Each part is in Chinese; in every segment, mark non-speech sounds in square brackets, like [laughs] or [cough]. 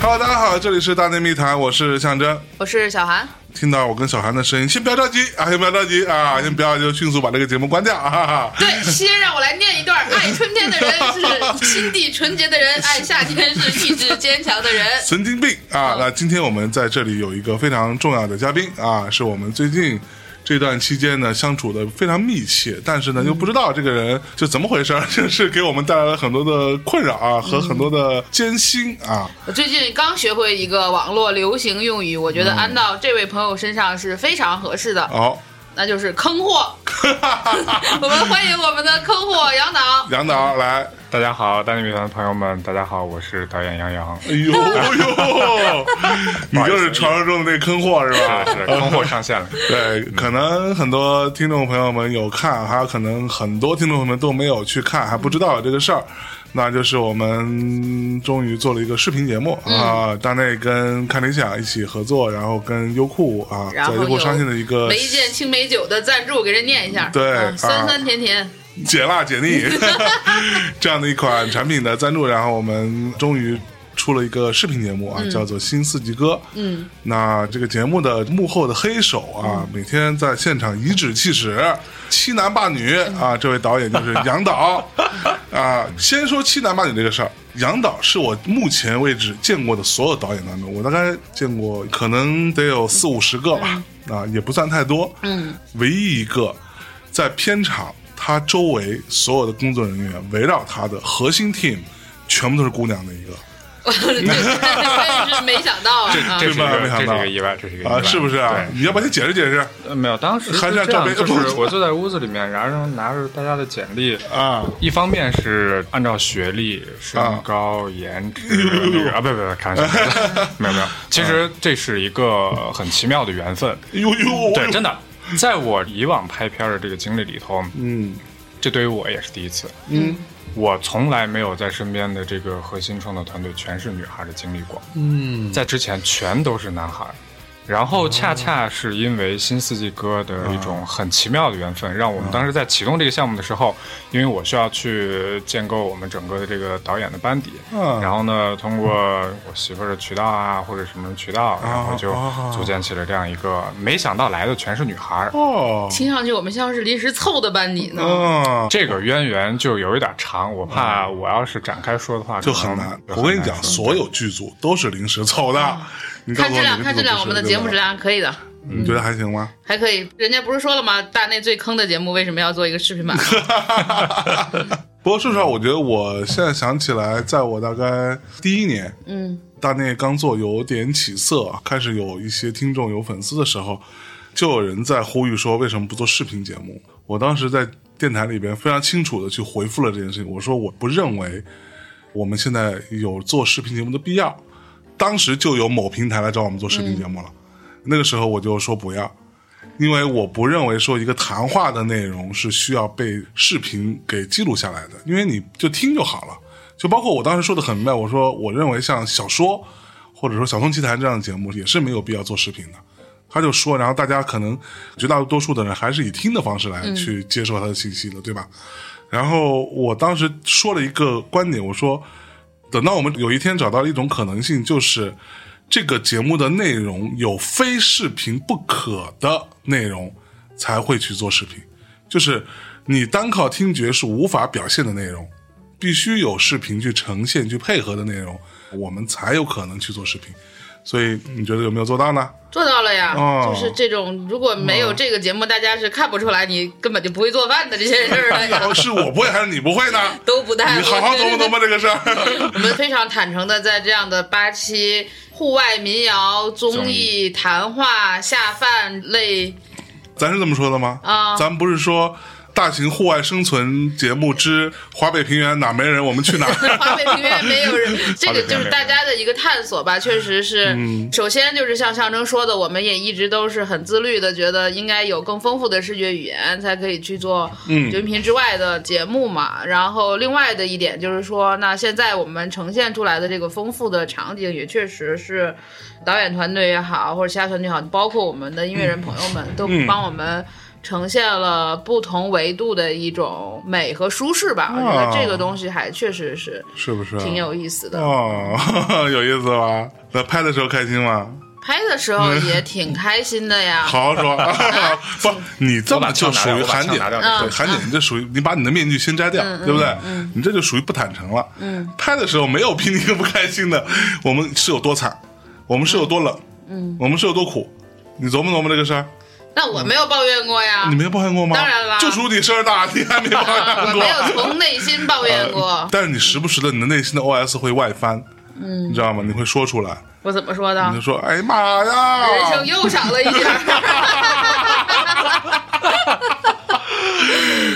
Hello，大家好，这里是大内密谈，我是象征。我是小韩，听到我跟小韩的声音，先不要着急啊，先不要着急啊，先不要就迅速把这个节目关掉啊！哈哈对，先让我来念一段：爱春天的人是心地纯洁的人，爱夏天是意志坚强的人。[laughs] 神经病啊！那今天我们在这里有一个非常重要的嘉宾啊，是我们最近这段期间呢相处的非常密切，但是呢又不知道这个人就怎么回事儿，[laughs] 就是给我们带来了很多的困扰啊和很多的艰辛啊。我最近刚学会一个网络流行用语，我觉得安到这位朋友身上是非常合适的，好，那就是坑货。[laughs] [laughs] 我们欢迎我们的坑货杨导。杨导来，大家好，大内密谈的朋友们，大家好，我是导演杨洋，哎呦 [laughs] 哎呦，[laughs] 你就是传说中的那坑货是吧？是 [laughs] 是，坑货上线了。对，可能很多听众朋友们有看，还有可能很多听众朋友们都没有去看，还不知道有这个事儿。那就是我们终于做了一个视频节目、嗯啊，大内跟看理想一起合作，然后跟优酷啊，在优酷上线的一个梅见青梅酒的赞助，给人念一下。对嗯酸啊酸甜甜。解辣解腻 [laughs] 这样的一款产品的赞助，然后我们终于出了一个视频节目啊，叫做《新四季歌》。嗯，那这个节目的幕后的黑手啊，每天在现场颐指气使，欺男霸女啊，这位导演就是杨导 [laughs] 啊。先说欺男霸女这个事儿，杨导是我目前为止见过的所有导演当中，我大概见过可能得有四五十个吧，啊，也不算太多。嗯，唯一一个在片场他周围所有的工作人员围绕他的核心 team 全部都是姑娘的一个。[laughs] 没想到啊。这是个，这是没想到一个意外，这是一个意外啊，是不是啊？你要不要先解释解释。呃，没有，当时还是按是这样，就照别的是我坐在屋子里面，然后拿着大家的简历，啊？一方面是按照学历、身高、颜值那个 [laughs] 啊，不不不，开玩笑，没有没有，其实这是一个很奇妙的缘分，[laughs] 呦呦，对，真的，[laughs] 在我以往拍片的这个经历里头，嗯。这对于我也是第一次，嗯。我从来没有在身边的这个核心创作团队全是女孩的经历过，嗯。在之前全都是男孩。然后恰恰是因为《新四季歌》的一种很奇妙的缘分，让我们当时在启动这个项目的时候，因为我需要去建构我们整个的这个导演的班底，嗯然后呢，通过我媳妇儿的渠道啊，或者什么渠道，然后就哦组建起了这样一个，没想到来的全是女孩儿。哦，听上去我们像是临时凑的班底呢。嗯，这个渊源就有一点长，我怕我要是展开说的话就很难。我跟你讲，所有剧组都是临时凑的。看质量，看质量，我们的节目质，量可以的，你觉得还行吗？还可以。人家不是说了吗？大内最坑的节目为什么要做一个视频版？[laughs] 不过说实话，我觉得我现在想起来，在我大概第一年，嗯，大内刚做有点起色，开始有一些听众、有粉丝的时候，就有人在呼吁说，为什么不做视频节目？我当时在电台里边非常清楚的去回复了这件事情，我说我不认为我们现在有做视频节目的必要。当时就有某平台来找我们做视频节目了，那个时候我就说不要，因为我不认为说一个谈话的内容是需要被视频给记录下来的，因为你就听就好了。就包括我当时说的很明白，我说我认为像小说或者说小松奇谈这样的节目也是没有必要做视频的。他就说，然后大家可能绝大多数的人还是以听的方式来去接受他的信息的，对吧？然后我当时说了一个观点，我说，等到我们有一天找到一种可能性，就是这个节目的内容有非视频不可的内容，才会去做视频。就是你单靠听觉是无法表现的内容，必须有视频去呈现、去配合的内容，我们才有可能去做视频。所以你觉得有没有做到呢？做到了呀，哦就是这种如果没有这个节目，大家是看不出来你根本就不会做饭的这些事儿的呀，[laughs] 哦，是我不会还是你不会呢？都不太你好好琢磨琢磨这个事儿。[laughs] 我们非常坦诚的在这样的八期户外民谣综艺谈话下饭类咱是这么说的吗？啊咱不是说大型户外生存节目之华北平原哪没人，我们去哪？[laughs] 华北平原没有人，[laughs] 这个就是大家的一个探索吧。确实是，首先就是像象征说的，我们也一直都是很自律的，觉得应该有更丰富的视觉语言，才可以去做音频之外的节目嘛。然后另外的一点就是说，那现在我们呈现出来的这个丰富的场景，也确实是导演团队也好，或者其他团队也好，包括我们的音乐人朋友们，都帮我们。呈现了不同维度的一种美和舒适吧，我觉得这个东西还确实是是不是挺有意思的哦？[laughs] 有意思吧？那拍的时候开心吗？拍的时候也挺开心的呀。好好说，[laughs] 不，你这么就属于韩姐，对韩姐，你这属于你把你的面具先摘掉，对不对？你这就属于不坦诚了。嗯，拍的时候没有比你更不开心的，我们是有多惨，我们是有多冷，嗯，我们是有多苦，你琢磨琢磨这个事儿。那我没有抱怨过呀，你没有抱怨过吗？当然了，就属你声儿大，你还没抱怨过。我没有从内心抱怨过，但是你时不时的，你的内心的 OS 会外翻，嗯，你知道吗？你会说出来。我怎么说的？你就说：“哎呀妈呀，人生又少了一点。[laughs]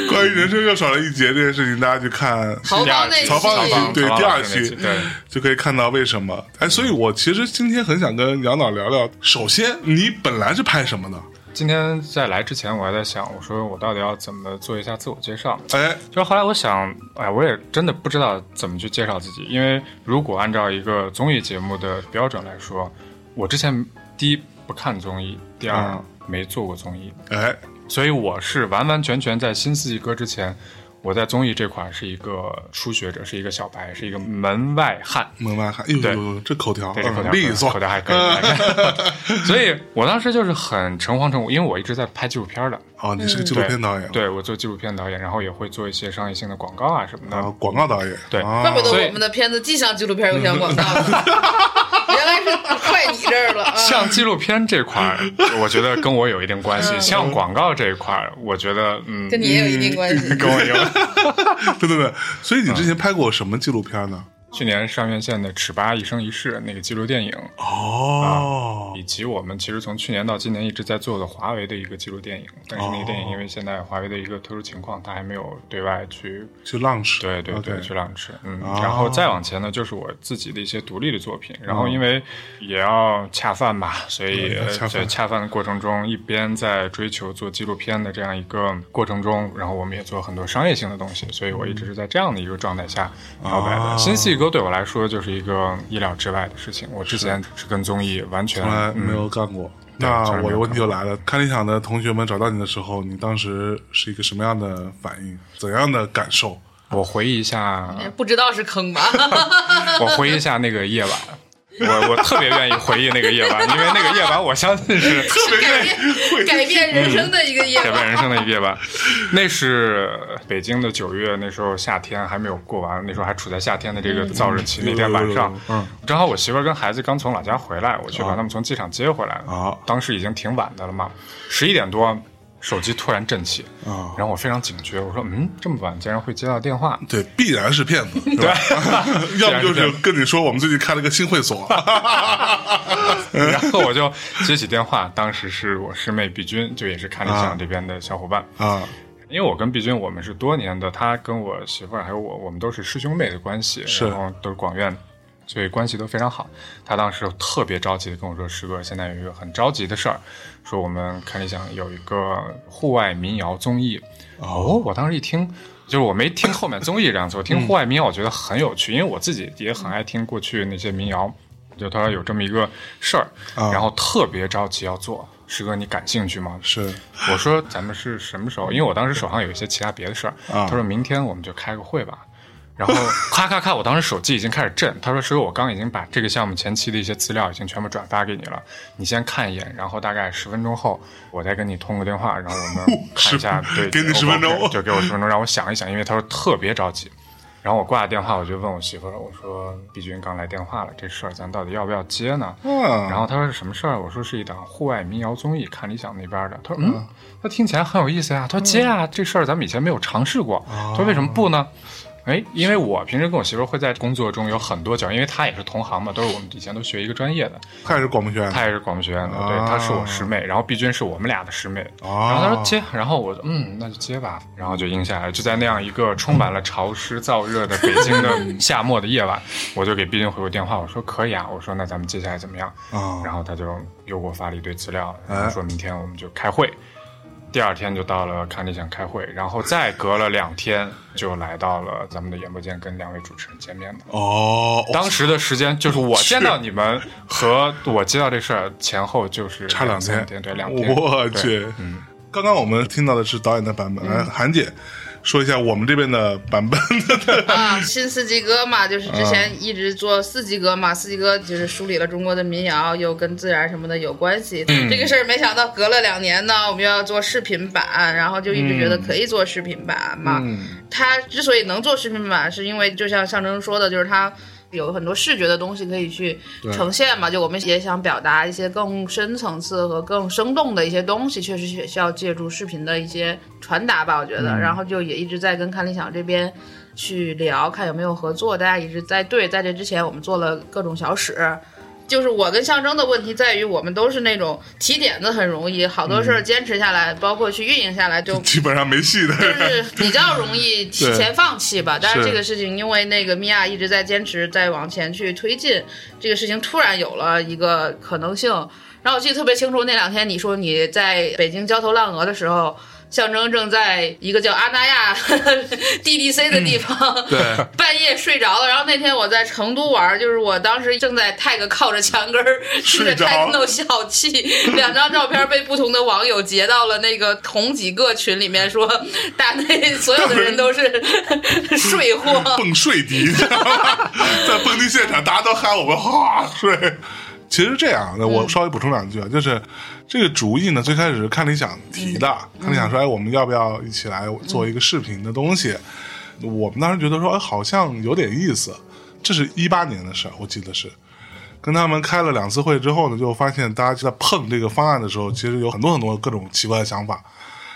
关于人生又少了一节这件事情，大家去看曹芳那曹芳那期，对第二期，对，就可以看到为什么。哎，所以我其实今天很想跟杨导聊聊。首先，你本来是拍什么的？今天在来之前，我还在想，我说我到底要怎么做一下自我介绍？哎，就后来我想，哎，我也真的不知道怎么去介绍自己，因为如果按照一个综艺节目的标准来说，我之前第一不看综艺，第二没做过综艺，哎，所以我是完完全全在新四季歌之前。我在综艺这块是一个初学者，是一个小白，是一个门外汉。门外汉，呦，这口条，这口条利索，口条还可以。[laughs] 所以我当时就是很诚惶诚恐，因为我一直在拍纪录片的。哦，你是个纪录片导演？对，我做纪录片导演，然后也会做一些商业性的广告啊什么的。广告导演，对，怪不得我们的片子既像纪录片又像广告。[laughs] 原来是快你这儿了。像纪录片这块儿，我觉得跟我有一定关系；像广告这一块儿，我觉得嗯，跟你也有一定关系，[laughs] 跟我有。[laughs] 对对对，所以你之前拍过什么纪录片呢？去年上院线的《尺八一生一世》那个纪录电影哦，以及我们其实从去年到今年一直在做的华为的一个纪录电影，但是那个电影因为现在华为的一个特殊情况，它还没有对外去去 launch，对对对，去 launch，嗯，然后再往前呢，就是我自己的一些独立的作品，然后因为也要恰饭吧，所以在恰饭的过程中，一边在追求做纪录片的这样一个过程中，然后我们也做很多商业性的东西，所以我一直是在这样的一个状态下摇摆的。新戏歌。对我来说就是一个意料之外的事情。我之前是跟综艺完全从来没有干过。那我的问题就来了：看理想的同学们找到你的时候，你当时是一个什么样的反应？怎样的感受？我回忆一下，不知道是坑吧？[laughs] 我回忆一下那个夜晚。我我特别愿意回忆那个夜晚，因为那个夜晚我相信是 [laughs] 特别改变改变人生的一个夜晚，改变人生的一个夜晚。那是北京的九月，那时候夏天还没有过完，那时候还处在夏天的这个燥热期。那天晚上，嗯，正好我媳妇儿跟孩子刚从老家回来，我去把他们从机场接回来。啊，当时已经挺晚的了嘛，十一点多。手机突然震起啊，然后我非常警觉，我说：“嗯，这么晚竟然会接到电话，对，必然是骗子，[laughs] 对，[laughs] 要不就是跟你说我们最近开了个新会所。[laughs] ”然后我就接起电话，当时是我师妹毕君，就也是看理想这边的小伙伴。啊。因为我跟毕君我们是多年的，她跟我媳妇儿还有我，我们都是师兄妹的关系，然后都是广院。所以关系都非常好。他当时特别着急的跟我说：“师哥，现在有一个很着急的事儿，说我们看理想有一个户外民谣综艺。”哦，我当时一听，就是我没听后面综艺这样子，我听户外民谣，我觉得很有趣，因为我自己也很爱听过去那些民谣。就他说有这么一个事儿，然后特别着急要做。师哥，你感兴趣吗？是，我说咱们是什么时候？因为我当时手上有一些其他别的事儿。他说明天我们就开个会吧。然后 [laughs] 咔咔咔，我当时手机已经开始震。他说：“师哥，我刚已经把这个项目前期的一些资料已经全部转发给你了，你先看一眼，然后大概十分钟后我再跟你通个电话，然后我们 [laughs] 看一下。对，给你十分钟，就给我十分钟，让我想一想，因为他说特别着急。然后我挂了电话，我就问我媳妇儿，我说毕君刚来电话了，这事儿咱到底要不要接呢？嗯然后他说是什么事儿？我说是一档户外民谣综艺，看理想那边的。他说嗯，他听起来很有意思呀。他说接啊，这事儿咱们以前没有尝试过。他说为什么不呢？哎，因为我平时跟我媳妇儿会在工作中有很多交，因为她也是同行嘛，都是我们以前都学一个专业的，她也是广播学院的，她也是广播学院的，对，啊。她是我师妹，然后毕君是我们俩的师妹，然后啊她说接，然后我嗯，那就接吧，然后就应下来，就在那样一个充满了潮湿燥热的北京的 [laughs] 夏末的夜晚，我就给毕君回过电话，我说可以啊，我说那咱们接下来怎么样？啊？然后他就又给我发了一堆资料，哎。然后说明天我们就开会。第二天就到了看理想开会，然后再隔了两天就来到了咱们的演播间跟两位主持人见面的。哦，当时的时间就是我见到你们和我接到这事儿前后就是差两天，对两天。我去，嗯，刚刚我们听到的是导演的版本，来韩姐说一下我们这边的版本。[laughs] 啊，新四季歌嘛，就是之前一直做四季歌嘛，四季歌就是梳理了中国的民谣，又跟自然什么的有关系。这个事儿没想到隔了两年呢，我们又要做视频版，然后就一直觉得可以做视频版嘛。它之所以能做视频版，是因为就像象征说的，就是它。有很多视觉的东西可以去呈现嘛，就我们也想表达一些更深层次和更生动的一些东西，确实需需要借助视频的一些传达吧，我觉得。然后就也一直在跟看理想这边去聊，看有没有合作。大家一直在对，在这之前我们做了各种小史。就是我跟象征的问题在于，我们都是那种提点子很容易，好多事儿坚持下来，包括去运营下来就基本上没戏的，就 [laughs] 是比较容易 [laughs] 提前放弃吧。但是这个事情，因为那个米娅一直在坚持，在往前去推进，这个事情突然有了一个可能性。然后我记得特别清楚，那两天你说你在北京焦头烂额的时候。象征正在一个叫阿那亚 [laughs] DDC 的地方，对，[laughs] 半夜睡着了。然后那天我在成都玩，就是我当时正在 tag 靠着墙根儿吃着睡着 techno 笑气，两张照片被不同的网友截到了那个同几个群里面，说大内 [laughs] 所有的人都是睡货。蹦睡迪？在蹦迪现场，大家都喊我们哈睡。其实这样，那我稍微补充两句啊，就是这个主意呢，最开始是看理想提的，看理想说，哎，我们要不要一起来做一个视频的东西？我们当时觉得说，哎，好像有点意思。这是一八年的事儿，我记得是跟他们开了两次会之后呢，就发现大家就在碰这个方案的时候，其实有很多很多各种奇怪的想法，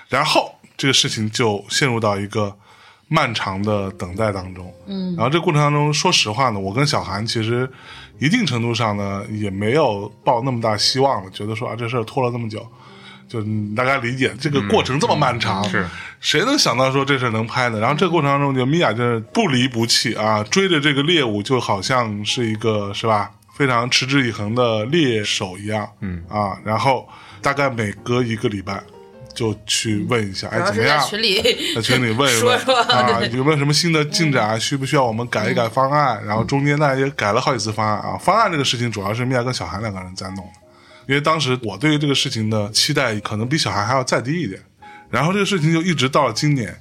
然后这个事情就陷入到一个漫长的等待当中。嗯，然后这个过程当中，说实话呢，我跟小韩其实一定程度上呢，也没有抱那么大希望了，觉得说啊，这事儿拖了这么久。就大家理解这个过程这么漫长，是谁能想到说这事儿能拍呢？然后这个过程当中，就米娅就是不离不弃啊，追着这个猎物，就好像是一个是吧，非常持之以恒的猎手一样，嗯啊，然后大概每隔一个礼拜就去问一下，哎，怎么样？群里 [laughs] 在群里问一问说说啊，有没有什么新的进展？需不需要我们改一改方案？然后中间呢也改了好几次方案啊。方案这个事情主要是米娅跟小韩两个人在弄的，因为当时我对于这个事情的期待可能比小韩还要再低一点。然后这个事情就一直到了今年，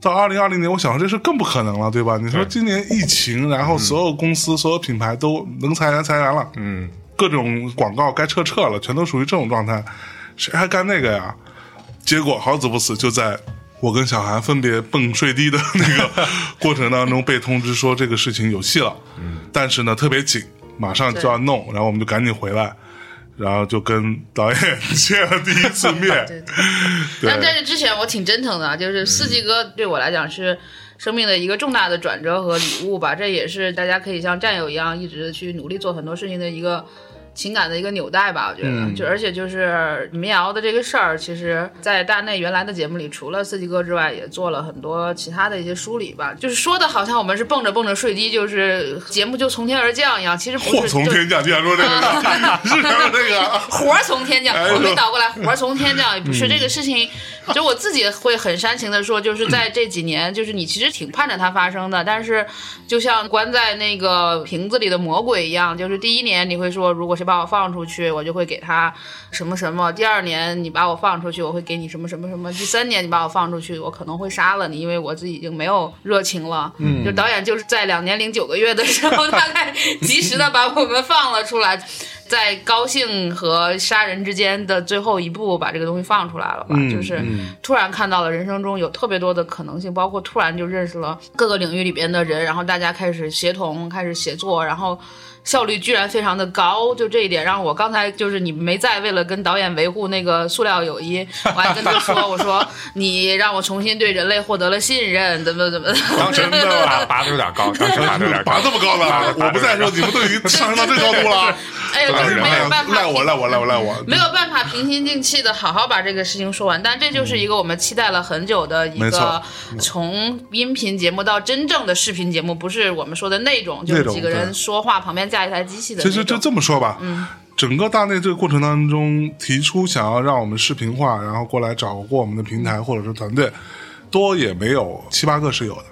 到二零二零年，我想说这事更不可能了，对吧？你说今年疫情，然后所有公司、所有品牌都能裁员裁员了，嗯，各种广告该撤撤了，全都属于这种状态，谁还干那个呀？结果好死不死，就在我跟小韩分别蹦睡地的那个过程当中，被通知说这个事情有戏了。嗯，但是呢特别紧，马上就要弄，然后我们就赶紧回来，然后就跟导演见了第一次面。对 [laughs] 对。对但在这之前，我挺真诚的啊，就是四季哥对我来讲是生命的一个重大的转折和礼物吧。这也是大家可以像战友一样，一直去努力做很多事情的一个。情感的一个纽带吧，我觉得，嗯就而且就是民谣的这个事儿，其实，在大内原来的节目里，除了四季歌之外，也做了很多其他的一些梳理吧。就是说的好像我们是蹦着蹦着睡低，就是节目就从天而降一样，其实不是。就从天降，你想说这个 [laughs] 是说这个？[laughs] 活儿从天降，我没倒过来，活儿从天降也不是这个事情，[laughs] 就我自己会很煽情的说，就是在这几年，就是你其实挺盼着它发生的，但是就像关在那个瓶子里的魔鬼一样，就是第一年你会说，如果谁把我放出去，我就会给他什么什么；第二年你把我放出去，我会给你什么什么什么；第三年你把我放出去，我可能会杀了你，因为我自己已经没有热情了。嗯，就导演就是在两年零九个月的时候，[laughs] 大概及时的把我们放了出来。在高兴和杀人之间的最后一步，把这个东西放出来了吧？嗯就是突然看到了人生中有特别多的可能性，包括突然就认识了各个领域里边的人，然后大家开始协同，开始协作，然后。效率居然非常的高，就这一点让我刚才就是你没在，为了跟导演维护那个塑料友谊，[laughs] 我还跟他说，我说你让我重新对人类获得了信任，怎么怎么的。当时真的 [laughs] 拔拔的有点高，当时拔的有点高，拔这么高了，我不在的时候你们都已经上升到这高度了。哎呀，就是没有办法，赖我赖我赖我赖我，没有办法平心静气的好好把这个事情说完，但这就是一个我们期待了很久的一个从音频节目到真正的视频节目，不是我们说的那种，就是几个人说话旁边架一台机器的。其实就这么说吧，嗯。整个大内这个过程当中，提出想要让我们视频化，然后过来找过我们的平嗯台或者是团队，多也没有七八个是有的。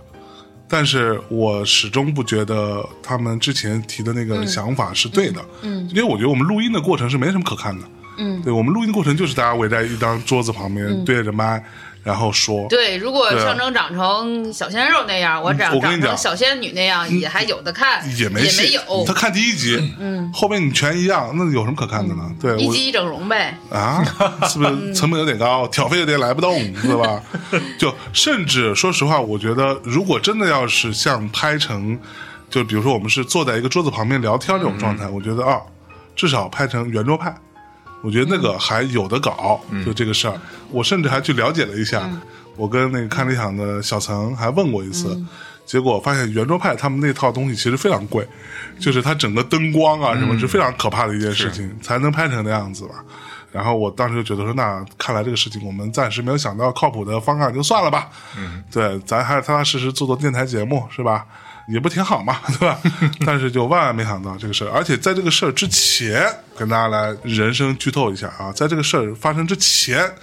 但是我始终不觉得他们之前提的那个想法是对的，嗯，因为我觉得我们录音的过程是没什么可看的，嗯，对我们录音的过程就是大家围在一张桌子旁边、对着麦，然后说，对，如果象征长成小鲜肉那样，我长长成小仙女那样，也还有的看，也没也没有。他看第一集，嗯，后面你全一样，那有什么可看的呢？对，一集一整容呗，啊，是不是？成本有点高，挑费有点来不动，对吧？[laughs] 就甚至说实话，我觉得如果真的要是像拍成，就比如说我们是坐在一个桌子旁边聊天这种状态，我觉得啊，至少拍成圆桌派，我觉得那个还有的搞，就这个事儿，我甚至还去了解了一下，我跟那个看理想的小曾还问过一次。结果发现圆桌派他们那套东西其实非常贵，就是它整个灯光啊什么是非常可怕的一件事情，才能拍成那样子吧。然后我当时就觉得说，那看来这个事情我们暂时没有想到靠谱的方案，就算了吧。嗯，对，咱还是踏踏实实做做电台节目，是吧？也不挺好嘛，[laughs] 对吧？但是就万万没想到这个事儿，而且在这个事儿之前，跟大家来人生剧透一下啊，在这个事儿发生之前。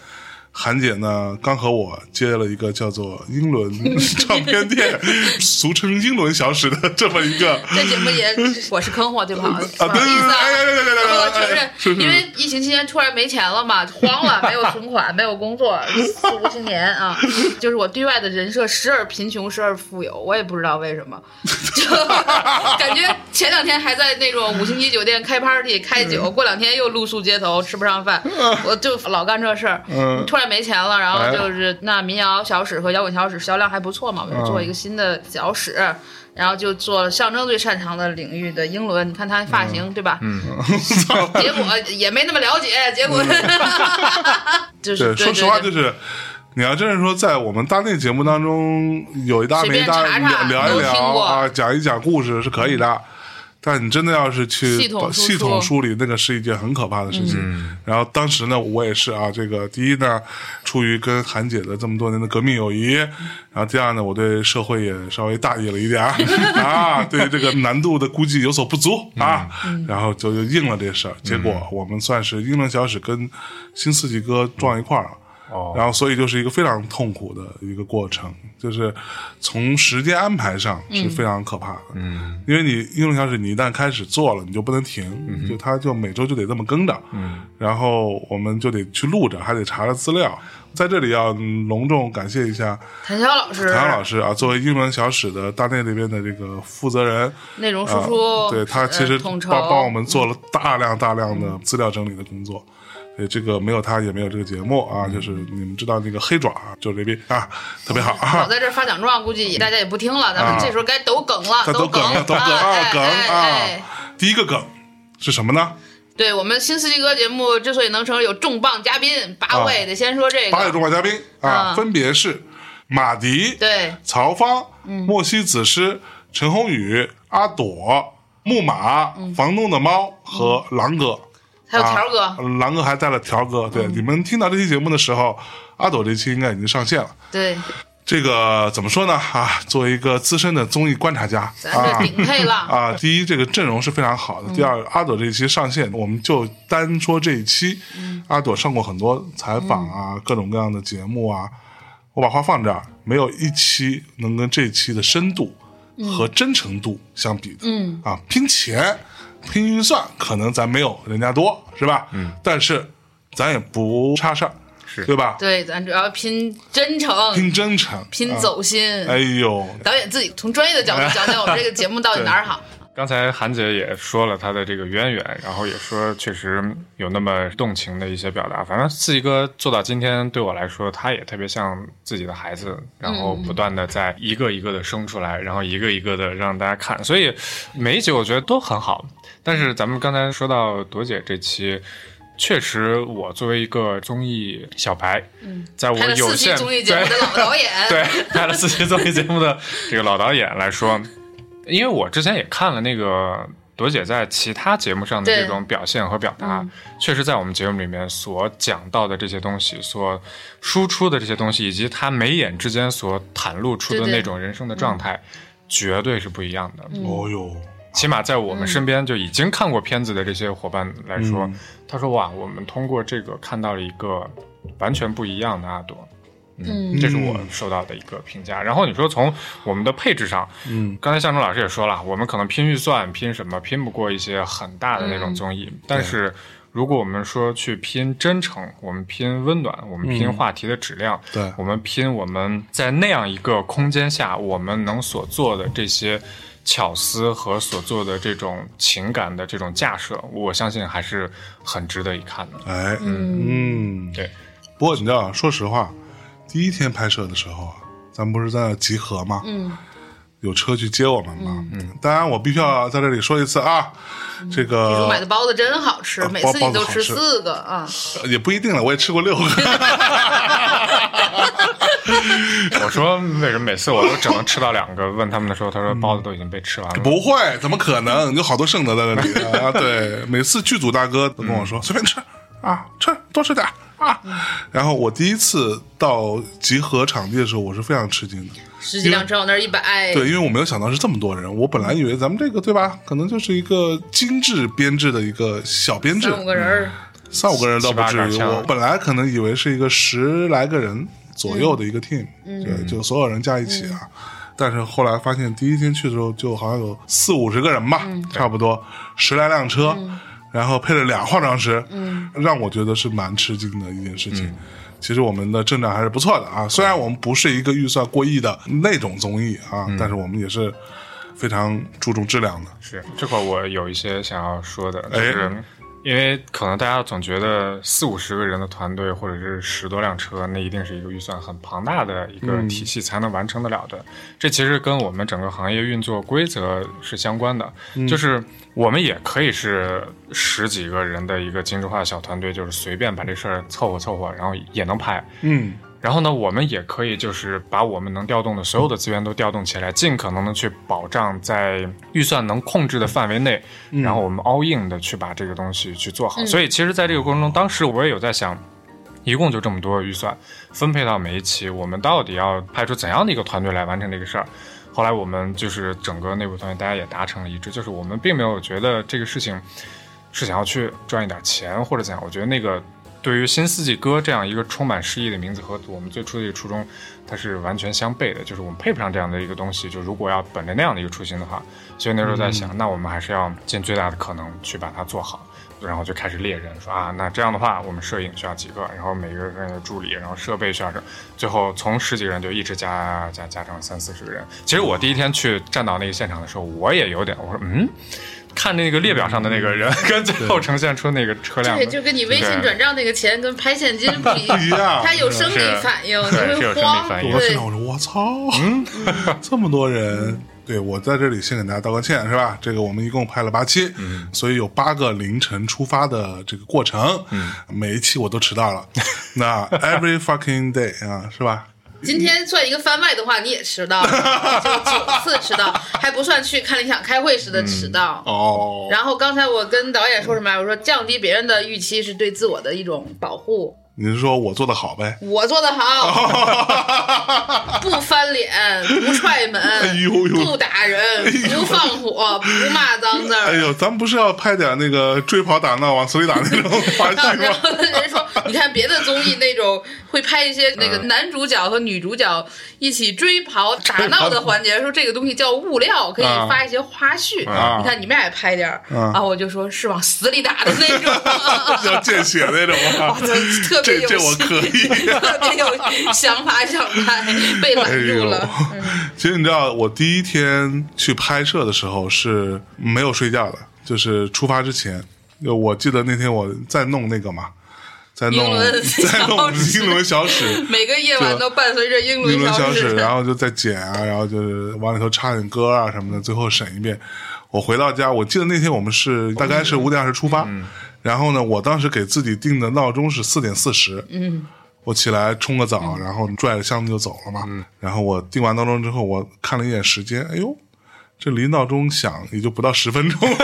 韩姐呢，刚和我接了一个叫做英伦 [laughs] 唱片店，俗称英伦小史的这么一个 [laughs] 这节目也我是坑货，对不好？不啊，对对对，好意思啊。哎哎对对对对，我承认，是是因为疫情期间突然没钱了嘛，慌了，[laughs] 没有存款，没有工作，四无青年啊，就是我对外的人设时而贫穷，时而富有，我也不知道为什么，就感觉前两天还在那种五星级酒店开 party 开酒，过两天又露宿街头吃不上饭，我就老干这事儿。嗯。突然没钱了，然后哎就是那民谣小史和摇滚小史销量还不错嘛，我就做一个新的小史。然后就做了象征最擅长的领域的英伦，你看他发型、对吧？嗯，[laughs] 结果也没那么了解，结果 [laughs] 就是对，说实话就是。你要真是说在我们大内节目当中有一搭没一搭聊一聊啊，讲一讲故事是可以的，但你真的要是去系统梳理，那个是一件很可怕的事情。然后当时呢，我也是啊，这个第一呢，出于跟韩姐的这么多年的革命友谊，然后第二呢，我对社会也稍微大意了一点儿 [laughs] 啊，对这个难度的估计有所不足啊，然后就就应了这事儿。结果我们算是英伦小史跟新四季哥撞一块儿了。哦然后所以就是一个非常痛苦的一个过程，就是从时间安排上是非常可怕的。嗯，因为你英文小史你一旦开始做了，你就不能停，就它就每周就得这么跟着。嗯，然后我们就得去录着，还得查着资料。在这里要嗯隆重感谢一下谭潇老师，谭潇老师啊，作为英文小史的大内那边的这个负责人，内容输啊出，对他其实帮帮我们做了大量大量的资料整理的工作。对，这个没有他也没有这个节目啊，就是你们知道那个黑爪啊，就这边啊，特别好我啊，在这发奖状，估计大家也不听了，咱们啊这时候该抖梗了，他都梗了，都梗啊，梗哎啊哎。第一个梗是什么呢？对我们新四季歌节目之所以能成有重磅嘉宾八位，得先说这个八位，重磅嘉宾啊，啊分别是马迪、对，曹芳、莫西子诗、陈鸿宇、阿朵、木马、房东的猫和狼哥。还有条哥，啊狼哥还带了条哥。对，你们听到这期节目的时候，阿朵这期应该已经上线了。对，这个怎么说呢？啊，作为一个资深的综艺观察家咱啊顶配了，啊，第一，这个阵容是非常好的；第二，阿朵这一期上线，我们就单说这一期，阿朵上过很多采访啊，各种各样的节目啊。我把话放这儿，没有一期能跟这一期的深度和真诚度相比的。嗯啊，拼钱、拼预算，可能咱没有人家多，是吧？嗯，但是咱也不差事儿，是对吧？对，咱主要拼真诚，拼真诚，拼啊走心。哎呦，导演自己从专业的角度讲讲我们这个节目到底哪儿好。刚才韩姐也说了她的这个渊源，然后也说确实有那么动情的一些表达。反正四季哥做到今天，对我来说，他也特别像自己的孩子，然后不断的在一个一个的生出来，然后一个一个的让大家看。所以每一集我觉得都很好。但是咱们刚才说到朵姐这期。确实，我作为一个综艺小白，嗯，在我有限综艺节目的老导演，对拍了四期综艺节目的这个老导演来说，因为我之前也看了那个朵姐在其他节目上的这种表现和表达，确实在我们节目里面所讲到的这些东西，所输出的这些东西，以及她眉眼之间所袒露出的那种人生的状态，绝对是不一样的。哦哟。起码在我们身边就已经看过片子的这些伙伴来说，他说：“哇，我们通过这个看到了一个完全不一样的阿朵。”嗯，这是我收到的一个评价。然后你说从我们的配置上，嗯，刚才向忠老师也说了，我们可能拼预算拼什么拼不过一些很大的那种综艺，但是如果我们说去拼真诚，我们拼温暖，我们拼话题的质量，对，我们拼我们在那样一个空间下我们能所做的这些。巧思和所做的这种情感的这种架设，我相信还是很值得一看的。哎，嗯，对。不过你知道，说实话，第一天拍摄的时候啊，咱们不是在那集合吗？嗯。有车去接我们吗？嗯。当然，我必须要在这里说一次啊，这个。你买的包子真好吃，每次你都吃四个啊。也不一定了，我也吃过六个。[laughs] 我说为什么每次我都只能吃到两个？问他们的时候，他说包子都已经被吃完了。不会，怎么可能？有好多剩的在那里啊！[laughs] 对，每次剧组大哥都跟我说随便吃啊，吃多吃点啊。[laughs] 然后我第一次到集合场地的时候，我是非常吃惊的。十几辆车往那儿一摆，对，因为我没有想到是这么多人。我本来以为咱们这个对吧，可能就是一个精致编制的一个小编制，三五个人，三五个人倒不至于。我本来可能以为是一个十来个人。左右的一个 team，对，就所有人加一起啊。但是后来发现，第一天去的时候，就好像有四五十个人吧，差不多十来辆车，然后配了俩化妆师，嗯让我觉得是蛮吃惊的一件事情。其实我们的阵仗还是不错的啊，虽然我们不是一个预算过亿的那种综艺啊，但是我们也是非常注重质量的。是这块我有一些想要说的，就是。因为可能大家总觉得四五十个人的团队，或者是十多辆车，那一定是一个预算很庞大的一个体系才能完成得了的。这其实跟我们整个行业运作规则是相关的，就是我们也可以是十几个人的一个精致化小团队，就是随便把这事儿凑合凑合，然后也能拍。嗯。然后呢，我们也可以就是把我们能调动的所有的资源都调动起来，尽可能的去保障在预算能控制的范围内，然后我们 all in 的去把这个东西去做好。所以其实，在这个过程中，当时我也有在想，一共就这么多预算，分配到每一期，我们到底要派出怎样的一个团队来完成这个事儿？后来我们就是整个内部团队，大家也达成了一致，就是我们并没有觉得这个事情是想要去赚一点钱或者怎样。我觉得那个。对于新四季歌这样一个充满诗意的名字和我们最初的一个初衷，它是完全相悖的。就是我们配不上这样的一个东西。就如果要本着那样的一个初心的话，所以那时候在想，那我们还是要尽最大的可能去把它做好。然后就开始猎人，说啊，那这样的话，我们摄影需要几个，然后每个人的助理，然后设备需要这，最后从十几个人就一直加加加成三四十个人。其实我第一天去站到那个现场的时候，我也有点，我说嗯。看那个列表上的那个人，跟最后呈现出那个车辆，对，就跟你微信转账那个钱跟拍现金不一 [laughs] 样，他有生理反应，你会慌。我听到我说我操，嗯，[laughs] 这么多人，对我在这里先给大家道个歉，是吧？这个我们一共拍了八期，嗯，所以有八个凌晨出发的这个过程，嗯，每一期我都迟到了，那 every fucking day 啊，是吧？[laughs] 今天算一个番外的话，你也迟到，就九次迟到，还不算去看理想开会时的迟到。哦。然后刚才我跟导演说什么呀？我说降低别人的预期是对自我的一种保护。你是说我做的好呗？我做的好，[laughs] 不翻脸，不踹门，哎呦呦不打人，不放火，不骂脏字儿。哎呦，咱不是要拍点那个追跑打闹往死里打那种 [laughs] 话剧吗？[laughs] 然后人说你看别的综艺那种会拍一些那个男主角和女主角一起追跑打闹的环节，说这个东西叫物料，可以发一些花絮。啊你看你们俩也拍点儿啊，我就说是往死里打的那种。[laughs] 要见血那种。特别有这这我可以 [laughs] 特别有想法想拍，被拦住了。其实你知道，我第一天去拍摄的时候是没有睡觉的，就是出发之前，就我记得那天我在弄那个嘛，在弄在弄英伦小史。[laughs] 每个夜晚都伴随着英英伦伦小史，史，然后就在剪啊，然后就是往里头插点歌啊什么的，最后审一遍。我回到家，我记得那天我们是大概是五点二十出发，然后呢，我当时给自己定的闹钟是四点四十，嗯，我起来冲个澡，然后拽着箱子就走了嘛。然后我定完闹钟之后，我看了一眼时间，哎呦，这离闹钟响也就不到十分钟了。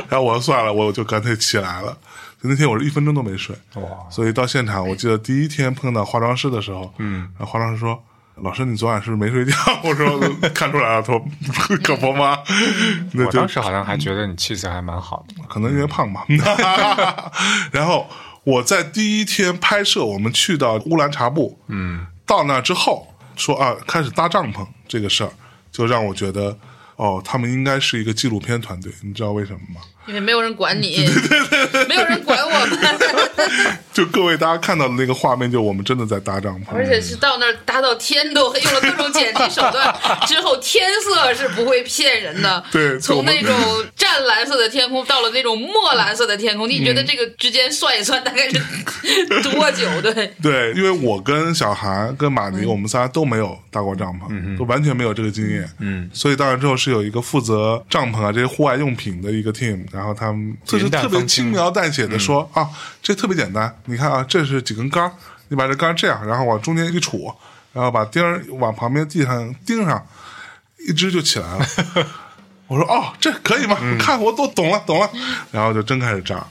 [laughs] 然后我说算了，我就干脆起来了。那天我是一分钟都没睡，哇所以到现场，我记得第一天碰到化妆师的时候，嗯，然后化妆师说：“老师，你昨晚是不是没睡觉？” [laughs] 我说：“看出来了，他说 [laughs] 可不吗？[laughs] ”那我当时好像还觉得你气色还蛮好的。可能因为胖吧。然后我在第一天拍摄，我们去到乌兰察布，嗯，到那之后说啊，开始搭帐篷这个事儿，就让我觉得。哦，他们应该是一个纪录片团队，你知道为什么吗？因为没有人管你，[laughs] 没有人管我。们，[laughs] 就各位大家看到的那个画面，就我们真的在搭帐篷，而且是到那儿搭到天都黑，用了各种剪辑手段之后，天色是不会骗人的。[laughs] 对从那种湛蓝色的天空到了那种墨蓝色的天空，你觉得这个之间算一算大概是多久？对，对，因为我跟小韩、跟马尼，我们仨都没有搭过帐篷，都完全没有这个经验。嗯，所以到那之后是有一个负责帐篷啊这些户外用品的一个 team，然后他们就是特别轻描淡写的说、啊，这特别简单，你看啊，这是几根杆儿，你把这杆儿这样，然后往中间一杵，然后把钉儿往旁边地上钉上，一支就起来了。[laughs] 我说哦，这可以吗？看我都懂了，懂了，然后就真开始扎。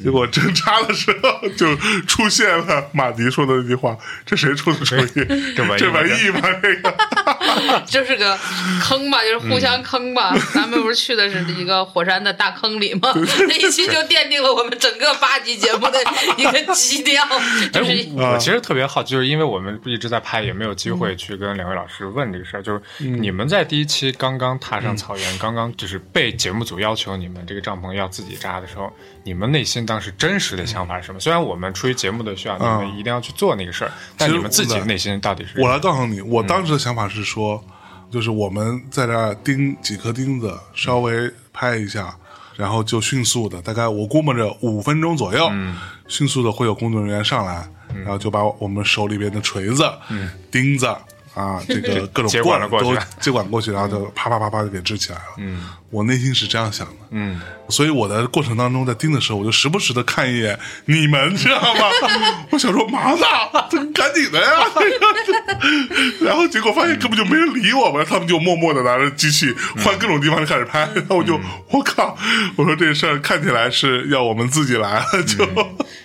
结果针扎的时候，就出现了马迪说的那句话：“这谁出的主意？[laughs] 这文艺这文艺吗？这个 [laughs] 就是个坑吧，就是互相坑吧。咱们不是去的是一个火山的大坑里吗？那一期就奠定了我们整个八集节目的一个基调，就是我其实特别好奇，就是因为我们一直在拍，也没有机会去跟两位老师问这个事儿。就是你们在第一期刚刚踏上草原，刚刚就是被节目组要求你们这个帐篷要自己扎的时候，你们内心当时真实的想法是什么？虽然我们出于节目的需要，你们一定要去做那个事儿，但你们自己内心到底是？我来告诉你，我当时的想法是说，就是我们在这钉几颗钉子，稍微拍一下，然后就迅速的，大概我估摸着五分钟左右，迅速的会有工作人员上来，然后就把我们手里边的锤子、钉子。啊，这个 [laughs] 各种接管都接管过去，然后就啪啪啪啪就给支起来了。嗯，我内心是这样想的。嗯，所以我的过程当中在盯的时候，我就时不时的看一眼你们，知道吗？[laughs] 我想说麻子？这赶紧的呀！[laughs] 然后结果发现根本就没人理我们，他们就默默的拿着机器换各种地方就开始拍，然后我就我靠，我说这事儿看起来是要我们自己来了，就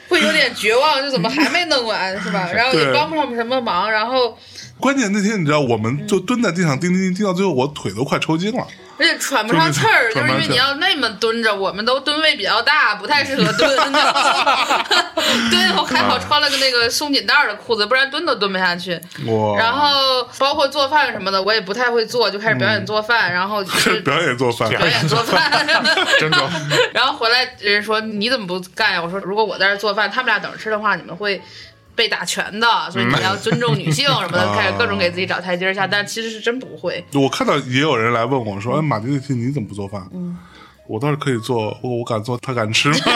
会有点绝望，就怎么还没弄完是吧？[laughs] 然后也帮不上什么忙，然后关键那天你知道，我们就蹲在地上钉钉钉钉到最后，我腿都快抽筋了。而且喘不上气儿，就是因为你要那么蹲着，我们都蹲位比较大，不太适合蹲。[laughs] 你知道吗对，我还好穿了个那个松紧带儿的裤子，不然蹲都蹲不下去。我然后包括做饭什么的，我也不太会做，就开始表演做饭，然后就是 [laughs] 表演做饭，表演做饭，[laughs] 然后回来人说你怎么不干呀？我说如果我在这儿做饭，他们俩等着吃的话，你们会。被打拳的，所以你要尊重女性 [laughs] 什么的，开始各种给自己找台阶下，但其实是真不会。我看到也有人来问我说：“哎，马丁那天你怎么不做饭？”嗯，我倒是可以做，我我敢做，他敢吃吗？[laughs]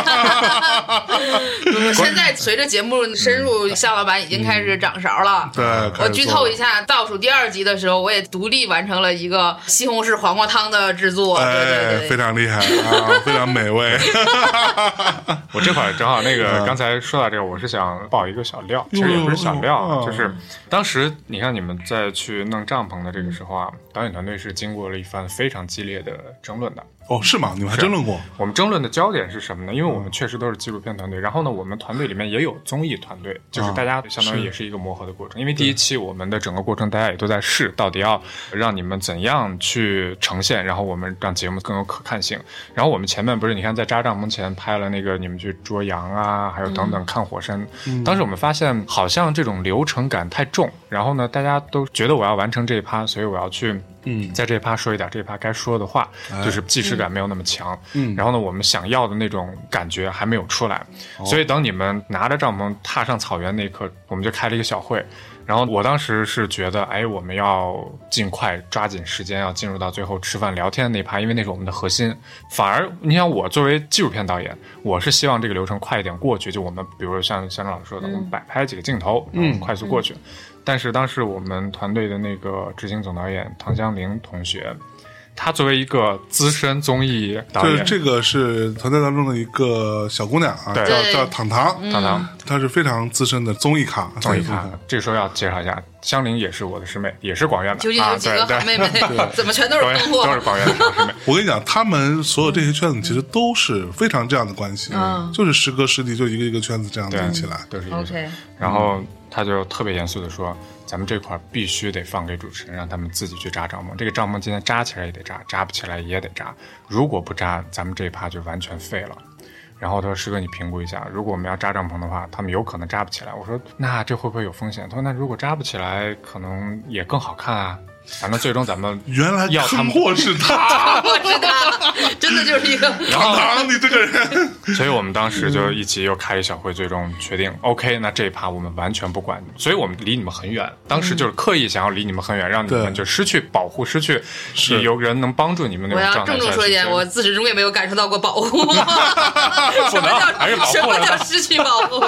现在随着节目深入，夏老板已经开始掌勺了。对，我剧透一下，倒数第二集的时候，我也独立完成了一个西红柿黄瓜汤的制作。对对哎，对，非常厉害啊，[laughs] 非常美味。[laughs] 我这会儿正好那嗯个刚才说到这个，我是想爆一个小料，其实也不是小料就是当时你看你们在去弄帐篷的这个时候啊，导演团队是经过了一番非常激烈的争论的。哦，是吗？你们还争论过？我们争论的焦点是什么呢？因为我们确实都是纪录片团队，然后呢，我们团队里面也有综艺团队，就是大家相当于也是一个磨合的过程。因为第一期我们的整个过程，大家也都在试，到底要让你们怎样去呈现，然后我们让节目更有可看性。然后我们前面不是你看在扎帐篷前拍了那个你们去捉羊啊，还有等等看火山，当时我们发现好像这种流程感太重，然后呢，大家都觉得我要完成这一趴，所以我要去。嗯，在这一趴说一点这一趴该说的话，就是即时感没有那么强。嗯，然后呢，我们想要的那种感觉还没有出来，所以等你们拿着帐篷踏上草原那一刻，我们就开了一个小会。然后我当时是觉得，哎，我们要尽快抓紧时间，要进入到最后吃饭聊天的那趴，因为那是我们的核心。反而，你想我作为纪录片导演，我是希望这个流程快一点过去。就我们，比如像向正老师说的，我们摆拍几个镜头，嗯，快速过去。但是当时我们团队的那个执行总导演唐香玲同学。她作为一个资深综艺导演，这个是团队当中的一个小姑娘啊，叫叫糖糖，糖糖，她是非常资深的综艺咖，综艺咖。这时候要介绍一下，香菱也是我的师妹，也是广院的。究竟有几个好妹妹？[laughs] [laughs] 怎么全都是？都是广院的 [laughs] 师妹。我跟你讲，他们所有这些圈子其实都是非常这样的关系，就是师哥师弟，就一个一个圈子这样子起来，都是 OK。然后他就特别严肃的说。咱们这块必须得放给主持人，让他们自己去扎帐篷。这个帐篷今天扎起来也得扎，扎不起来也得扎。如果不扎，咱们这一趴就完全废了。然后他说：“师哥，你评估一下，如果我们要扎帐篷的话，他们有可能扎不起来。”我说：“那这会不会有风险？”他说：“那如果扎不起来，可能也更好看啊。”反正最终咱们原来坑货是他，[laughs] 我知道，真的就是一个堂堂 [laughs] 你这个人。[laughs] 所以我们当时就一起又开一小会，最终决定 OK，那这一趴我们完全不管，所以我们离你们很远。当时就是刻意想要离你们很远，让你们就失去保护，失去是有人能帮助你们那种状态。我要郑重说一点，我自始至终也没有感受到过保护。什么叫什么叫失去保护？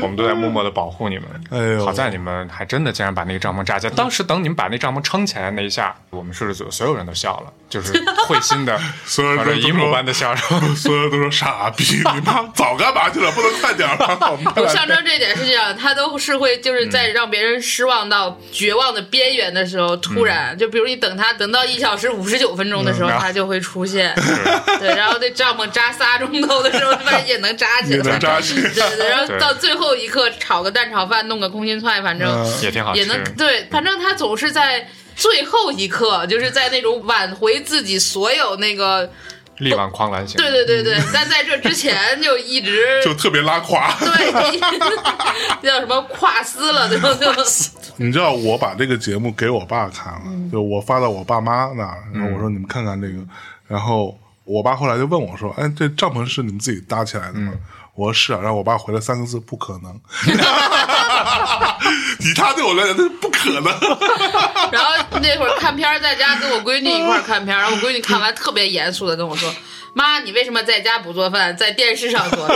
我们都在默默的保护你们。哎呦，好在你们还真的竟然把那个帐篷炸起来。当时等你们把那帐篷撑起来。那一下，我们摄制组所有人都笑了，就是 [laughs] 会心的，所有人都姨母般的笑声，所有人都说傻逼，你妈 [laughs] 早干嘛去了？不能快点吗？[laughs] 我象征这点是这样，他都是会就是在让别人失望到绝望的边缘的时候，突然就比如你等他等到一小时五十九分钟的时候，他就会出现，对，然后这帐篷扎仨钟头的时候，发现也能扎起来，能扎起来，对对，然后到最后一刻炒个蛋炒饭，弄个空心菜，反正也挺好，也能对，反正他总是在。最后一刻，就是在那种挽回自己所有那个力挽狂澜型。对对对对，[laughs] 但在这之前就一直 [laughs] 就特别拉胯。对，[laughs] 叫什么胯丝了，对吧？你知道我把这个节目给我爸看了，就我发到我爸妈那儿，然后我说你们看看这个，然后我爸后来就问我说：“哎，这帐篷是你们自己搭起来的吗？”我说是啊，然后我爸回了三个字：不可能。以他对我来讲，那是不可能。[laughs] 然后那会儿看片在家跟我闺女一块看片然后我闺女看完特别严肃的跟我说：“妈，你为什么在家不做饭，在电视上做？”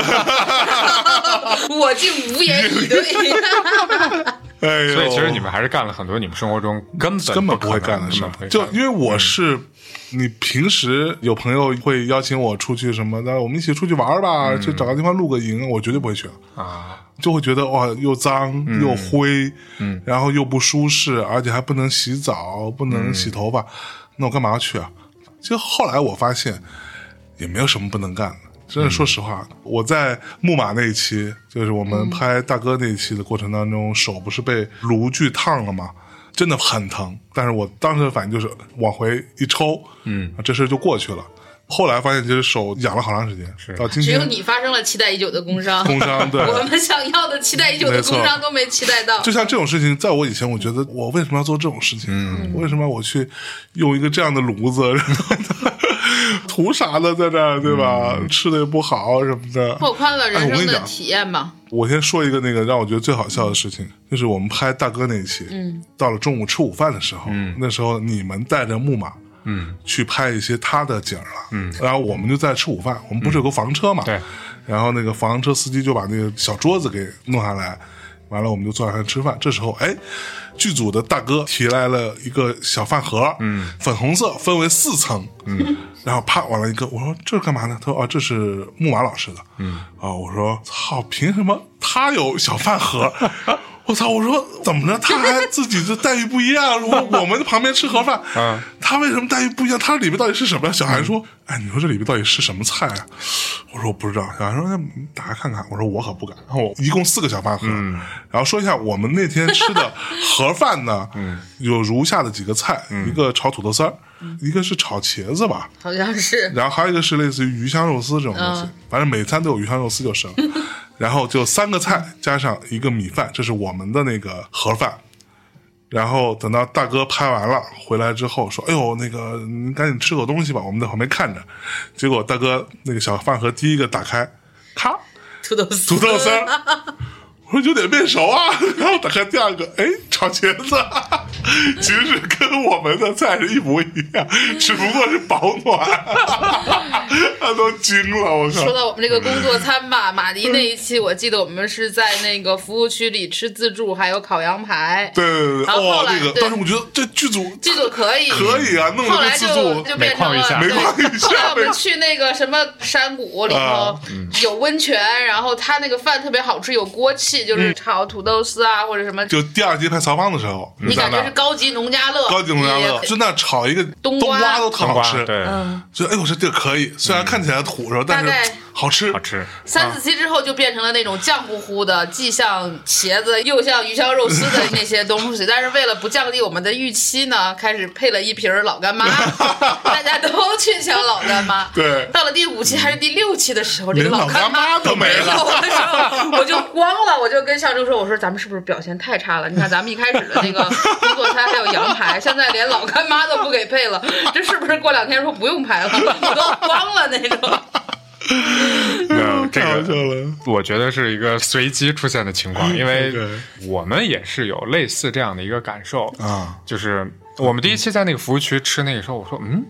[laughs] 我竟无言以对。[laughs] 哎所以其实你们还是干了很多你们生活中根本根本不会干的事，就因为我是。你平时有朋友会邀请我出去什么？的，我们一起出去玩吧，去找个地方露个营，我绝对不会去。啊，就会觉得哇，又脏又灰，嗯，然后又不舒适，而且还不能洗澡，不能洗头发，那我干嘛要去啊？其实后来我发现也没有什么不能干的，真的，说实话，我在木马那一期，就是我们拍大哥那一期的过程当中，手不是被炉具烫了吗？真的很疼，但是我当时的反应就是往回一抽，嗯，这事就过去了。后来发现，其实手痒了好长时间，是到今天只有你发生了期待已久的工伤，工伤对，[laughs] 我们想要的期待已久的工伤都没期待到。就像这种事情，在我以前，我觉得我为什么要做这种事情？嗯，为什么我去用一个这样的炉子？[laughs] 图啥呢？在这儿对吧？吃的也不好什么的，拓宽了人生的体验嘛。我先说一个那个让我觉得最好笑的事情，就是我们拍大哥那一期，嗯，到了中午吃午饭的时候，嗯，那时候你们带着木马，嗯，去拍一些他的景了，嗯，然后我们就在吃午饭，我们不是有个房车嘛，对，然后那个房车司机就把那个小桌子给弄下来。完了，我们就坐下来吃饭。这时候，哎，剧组的大哥提来了一个小饭盒，嗯，粉红色，分为四层，嗯，然后啪往了一个，我说这是干嘛呢？他说啊，这是木马老师的，嗯，啊，我说操，凭什么他有小饭盒？我操！我说怎么着？他还自己的待遇不一样？我 [laughs] 我们旁边吃盒饭，嗯他为什么待遇不一样？他里面到底是什么呀？小韩说：“哎，你说这里面到底是什么菜啊？”我说：“我不知道。”小韩说：“那打开看看。”我说：“我可不敢。”然后我一共四个小饭盒，然后说一下我们那天吃的 [laughs] 盒饭呢，有如下的几个菜：一个炒土豆丝儿，一个是炒茄子吧，好像是然后还有一个是类似于鱼香肉丝这种东西，嗯反正每餐都有鱼香肉丝就是了。[laughs] 然后就三个菜加上一个米饭，这是我们的那个盒饭。然后等到大哥拍完了回来之后说：“哎呦，那个你赶紧吃口东西吧，我们在旁边看着。”结果大哥那个小饭盒第一个打开，咔，土豆丝，土豆丝儿，[laughs] 我说有点面熟啊。[laughs] 然后打开第二个，哎，炒茄子，[laughs] 其实是跟我们的菜是一模一样，只不过是保暖。[laughs] 他都惊了，我靠！说到我们这个工作餐吧，马迪那一期，我记得我们是在那个服务区里吃自助，还有烤羊排。对对对，然后哇、后来那个对当时我觉得这剧组剧组可以，可以啊，弄了个后来就自助，就变成了每况愈下对每况愈下后来我们去那个什么山谷里头啊有温泉，然后他那个饭特别好吃，有锅气，就是炒土豆丝啊或者什么，就第二集拍曹芳的时候，你感觉是高级农家乐，高级农家乐，就那炒一个冬冬瓜瓜都特好吃，对，嗯，就哎，我说这个可以，虽然看起来土是吧，但是好吃，好吃。三四期之后就变成了那种酱乎乎的，既像茄子又像鱼香肉丝的 [laughs] 那些东西。但是为了不降低我们的预期呢，开始配了一瓶老干妈，[laughs] 大家都去抢老干妈。[laughs] 对到了第五期还是第六期的时候，这个连老干干妈都没了我就慌了，我就跟向征说：“我说咱们是不是表现太差了？你看咱们一开始的那个工作餐还有羊排，现在连老干妈都不给配了，这是不是过两天说不用排了？我都慌了那种。”没有 [laughs] 这个，了。我觉得是一个随机出现的情况，因为对我们也是有类似这样的一个感受啊，就是我们第一期在那个服务区吃那个时候，我说嗯。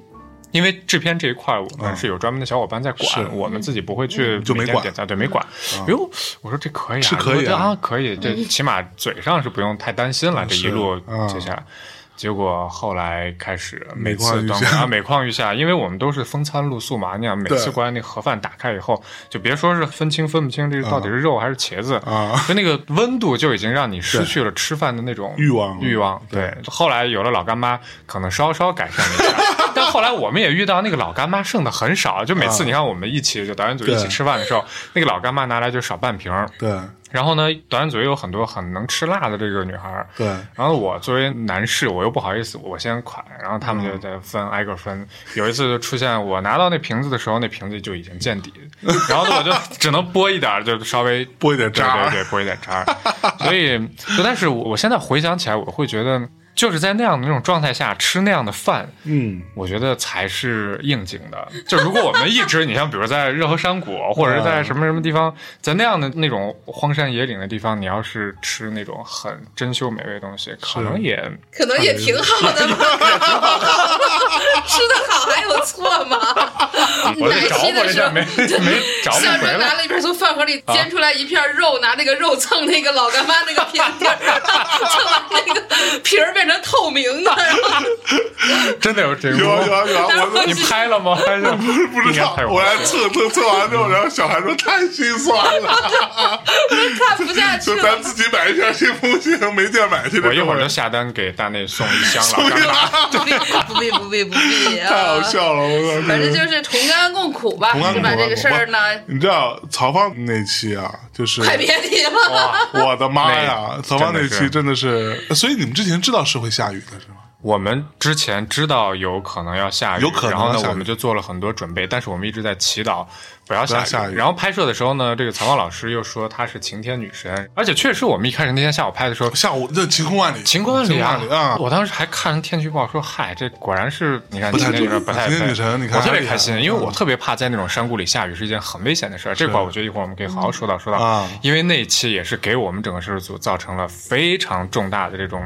因为制片这一块，我们是有专门的小伙伴在管，是。我们自己不会去就没管。点赞，对，没管。哎呦，我说这可以啊，是可以啊。可以，这起码嘴上是不用太担心了。这一路啊接下来，结果后来开始每次每况愈下。端 [laughs] 啊每况愈下，因为我们都是风餐露宿嘛，你想每次过来那盒饭打开以后，就别说是分清分不清这个到底是肉还是茄子啊就那个温度就已经让你失去了吃饭的那种欲望欲望。对，后来有了老干妈，可能稍稍改善了一下，但后来我们也遇到那个老干妈剩的很少，就每次啊。你看我们一起就导演组一起吃饭的时候，那个老干妈拿来就少半瓶儿。对然后呢，导演组也有很多很能吃辣的这个女孩儿。对，然后我作为男士，我又不好意思，我先款，然后他们就在分，挨个分。有一次就出现，我拿到那瓶子的时候，那瓶子就已经见底，[laughs] 然后呢，我就只能拨一点儿，就稍微拨一点渣对对对，拨一点渣。所以，就但是我我现在回想起来，我会觉得，就是在那样的那种状态下吃那样的饭，嗯，我觉得才是应景的。就如果我们一直，你像比如在热河山谷，[laughs] 或者是在什么什么地方，在那样的那种荒山野岭的地方，你要是吃那种很珍馐美味的东西，可能也可能也挺好的嘛，[laughs] 吃的好还有错吗？我就找奶昔的时候我一下没没找不象回来。了一边从饭盒里煎出来一片肉，拿那个肉蹭那个老干妈那个皮底儿，蹭完那个皮儿变成透明的，[laughs] 真的有这个有啊有？啊有啊，[laughs] 我都你拍了吗？还是不知道我来测测测完之后，然后小孩说太心酸了，[laughs] 看不下去了就咱。自己买一片行不行？没地儿买去。我一会儿就就下单给大内送一箱老干妈。不必不必不必不必太好啊！笑了，我操！反正就是同甘共苦吧，同甘共苦是吧？这个事儿呢，你知道曹芳那期啊，就是快别提了。我的妈呀，那曹芳那期真的是所以你们之前知道是会下雨的是吗？我们之前知道有可能要下雨，有可能然后呢，我们就做了很多准备，但是我们一直在祈祷不要下雨。下雨然后拍摄的时候呢，这个曹芳老师又说她是晴天女神，而且确实我们一开始那天下午拍的时候。下午这晴空万里，晴空万里啊！我当时还看天气预报说，嗨，这果然是你看不太晴天女神不太晴天女神你看我特别开心，因为嗯我特别怕在那种山谷里下雨是一件很危险的事儿。这块儿我觉得一会儿我们可以好好说到说到啊，因为那一期也是给我们整个摄制组造成了非常重大的这种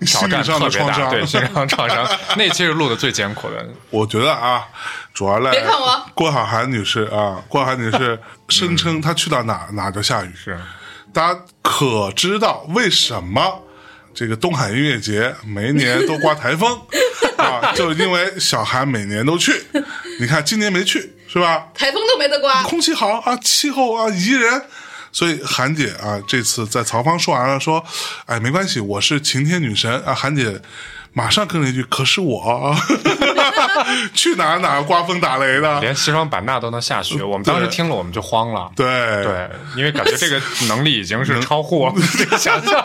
挑战，特别大，对心理上创伤。[laughs] 那期是录的最艰苦的。我觉得啊，主要赖别看我郭晓涵女士啊，郭晓涵女士 [laughs] 声称她去到哪哪就下雨，是，大家可知道为什么这个东海音乐节每一年都刮台风 [laughs] 啊？就是因为小韩每年都去，你看今年没去是吧？台风都没得刮，空气好啊，气候啊宜人，所以韩姐啊，这次在曹芳说完了，说，哎，没关系，我是晴天女神啊。韩姐马上跟了一句，可是我 [laughs] 去哪儿哪儿刮风打雷的，连西双版纳都能下雪，我们当时听了我们就慌了。对对，因为感觉这个能力已经是超乎我们这个想象。[laughs]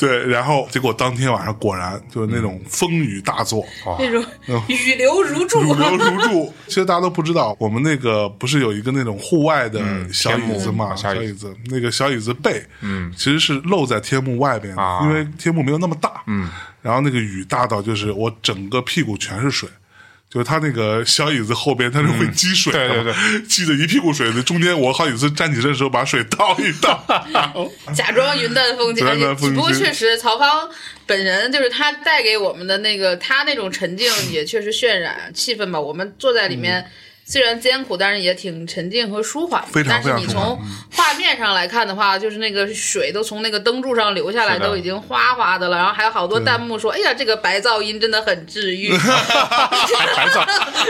对，然后结果当天晚上果然就是那种风雨大作，那种雨流如注，雨流如注。[laughs] 其实大家都不知道，我们那个不是有一个那种户外的小椅子嘛？小椅子，那个小椅子背，嗯，其实是露在天幕外边的，因为天幕没有那么大，嗯，然后那个雨大到就是我整个屁股全是水。就是他那个小椅子后边，它是会积水的，对对对，积的一屁股水的。中间我好几次站起身的时候，把水倒一倒，[laughs] 假装云淡风轻。不过确实，曹芳本人就是他带给我们的那个，他那种沉静也确实渲染气氛吧。我们坐在里面。虽然艰苦，但是也挺沉静和舒缓。但是你从画面上来看的话，就是那个水都从那个灯柱上流下来，都已经哗哗的了。然后还有好多弹幕说：“哎呀，这个白噪音真的很治愈。[laughs] ”白噪，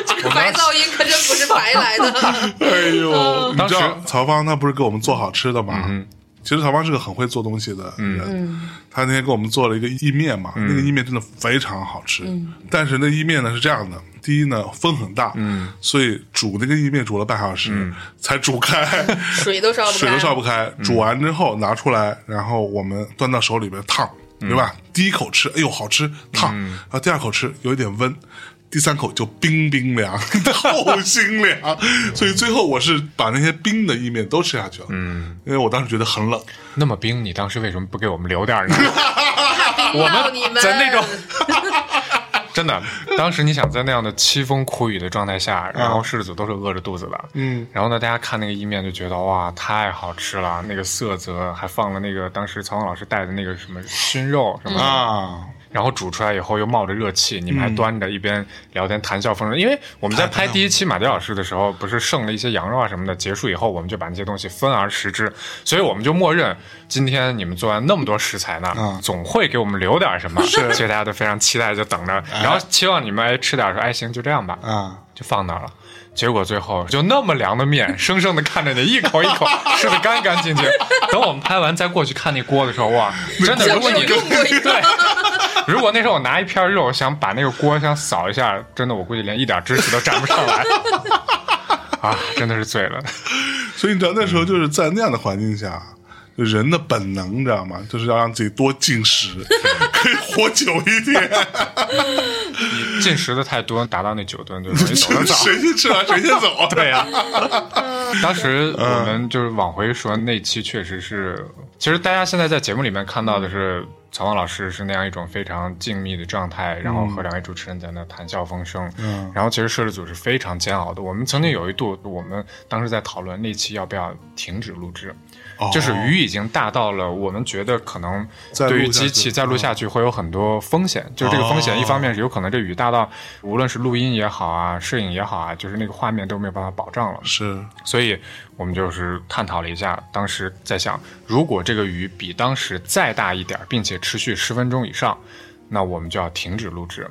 这个白噪音可真不是白来的。[laughs] 哎呦，你知道曹芳他不是给我们做好吃的吗？其实曹芳是个很会做东西的人。他那天给我们做了一个意面嘛，那个意面真的非常好吃。但是那意面呢是这样的。第一呢，风很大，嗯，所以煮那个意面煮了半小时才煮开，[laughs] 水都烧不开，水都烧不开。煮完之后拿出来，然后我们端到手里边烫，对吧？第一口吃，哎呦好吃，烫；然后第二口吃有一点温，第三口就冰冰凉，[laughs] 透心凉。所以最后我是把那些冰的意面都吃下去了，嗯，因为我当时觉得很冷。那么冰，你当时为什么不给我们留点呢？[laughs] 我们在那种。[laughs] 真的，当时你想在那样的凄风苦雨的状态下，然后狮子都是饿着肚子的，嗯，然后呢，大家看那个意面就觉得哇，太好吃了，那个色泽还放了那个当时曹芳老师带的那个什么熏肉什么啊。然后煮出来以后又冒着热气，你们还端着一边聊天谈笑风生。因为我们在拍第一期马迪老师的时候，不是剩了一些羊肉啊什么的，结束以后我们就把那些东西分而食之，所以我们就默认今天你们做完那么多食材呢，总会给我们留点什么，所以大家都非常期待，就等着，然后期望你们哎吃点说哎行就这样吧，嗯就放那儿了。结果最后就那么凉的面，生生的看着你一口一口 [laughs] 吃的干干净净。等我们拍完再过去看那锅的时候，哇，真的，如果你对，[laughs] 如果那时候我拿一片肉想把那个锅想扫一下，真的我估计连一点知识都沾不上来。[laughs] 啊，真的是醉了。所以你知道那时候就是在那样的环境下。人的本能，你知道吗？就是要让自己多进食，[laughs] 可以活久一点。你进食的太多，达到那九吨就。[laughs] 谁先吃完谁先走？[laughs] 对呀。当时我们就是往回说，那期确实是，其实大家现在在节目里面看到的是曹芳老师是那样一种非常静谧的状态，然后和两位主持人在那谈笑风生。嗯。然后其实摄制组是非常煎熬的。我们曾经有一度，我们当时在讨论那期要不要停止录制。就是雨已经大到了，我们觉得可能对于机器再录下去会有很多风险。就是这个风险，一方面是有可能这雨大到，无论是录音也好啊，摄影也好啊，就是那个画面都没有办法保障了。是，所以我们就是探讨了一下，当时在想，如果这个雨比当时再大一点，并且持续十分钟以上，那我们就要停止录制。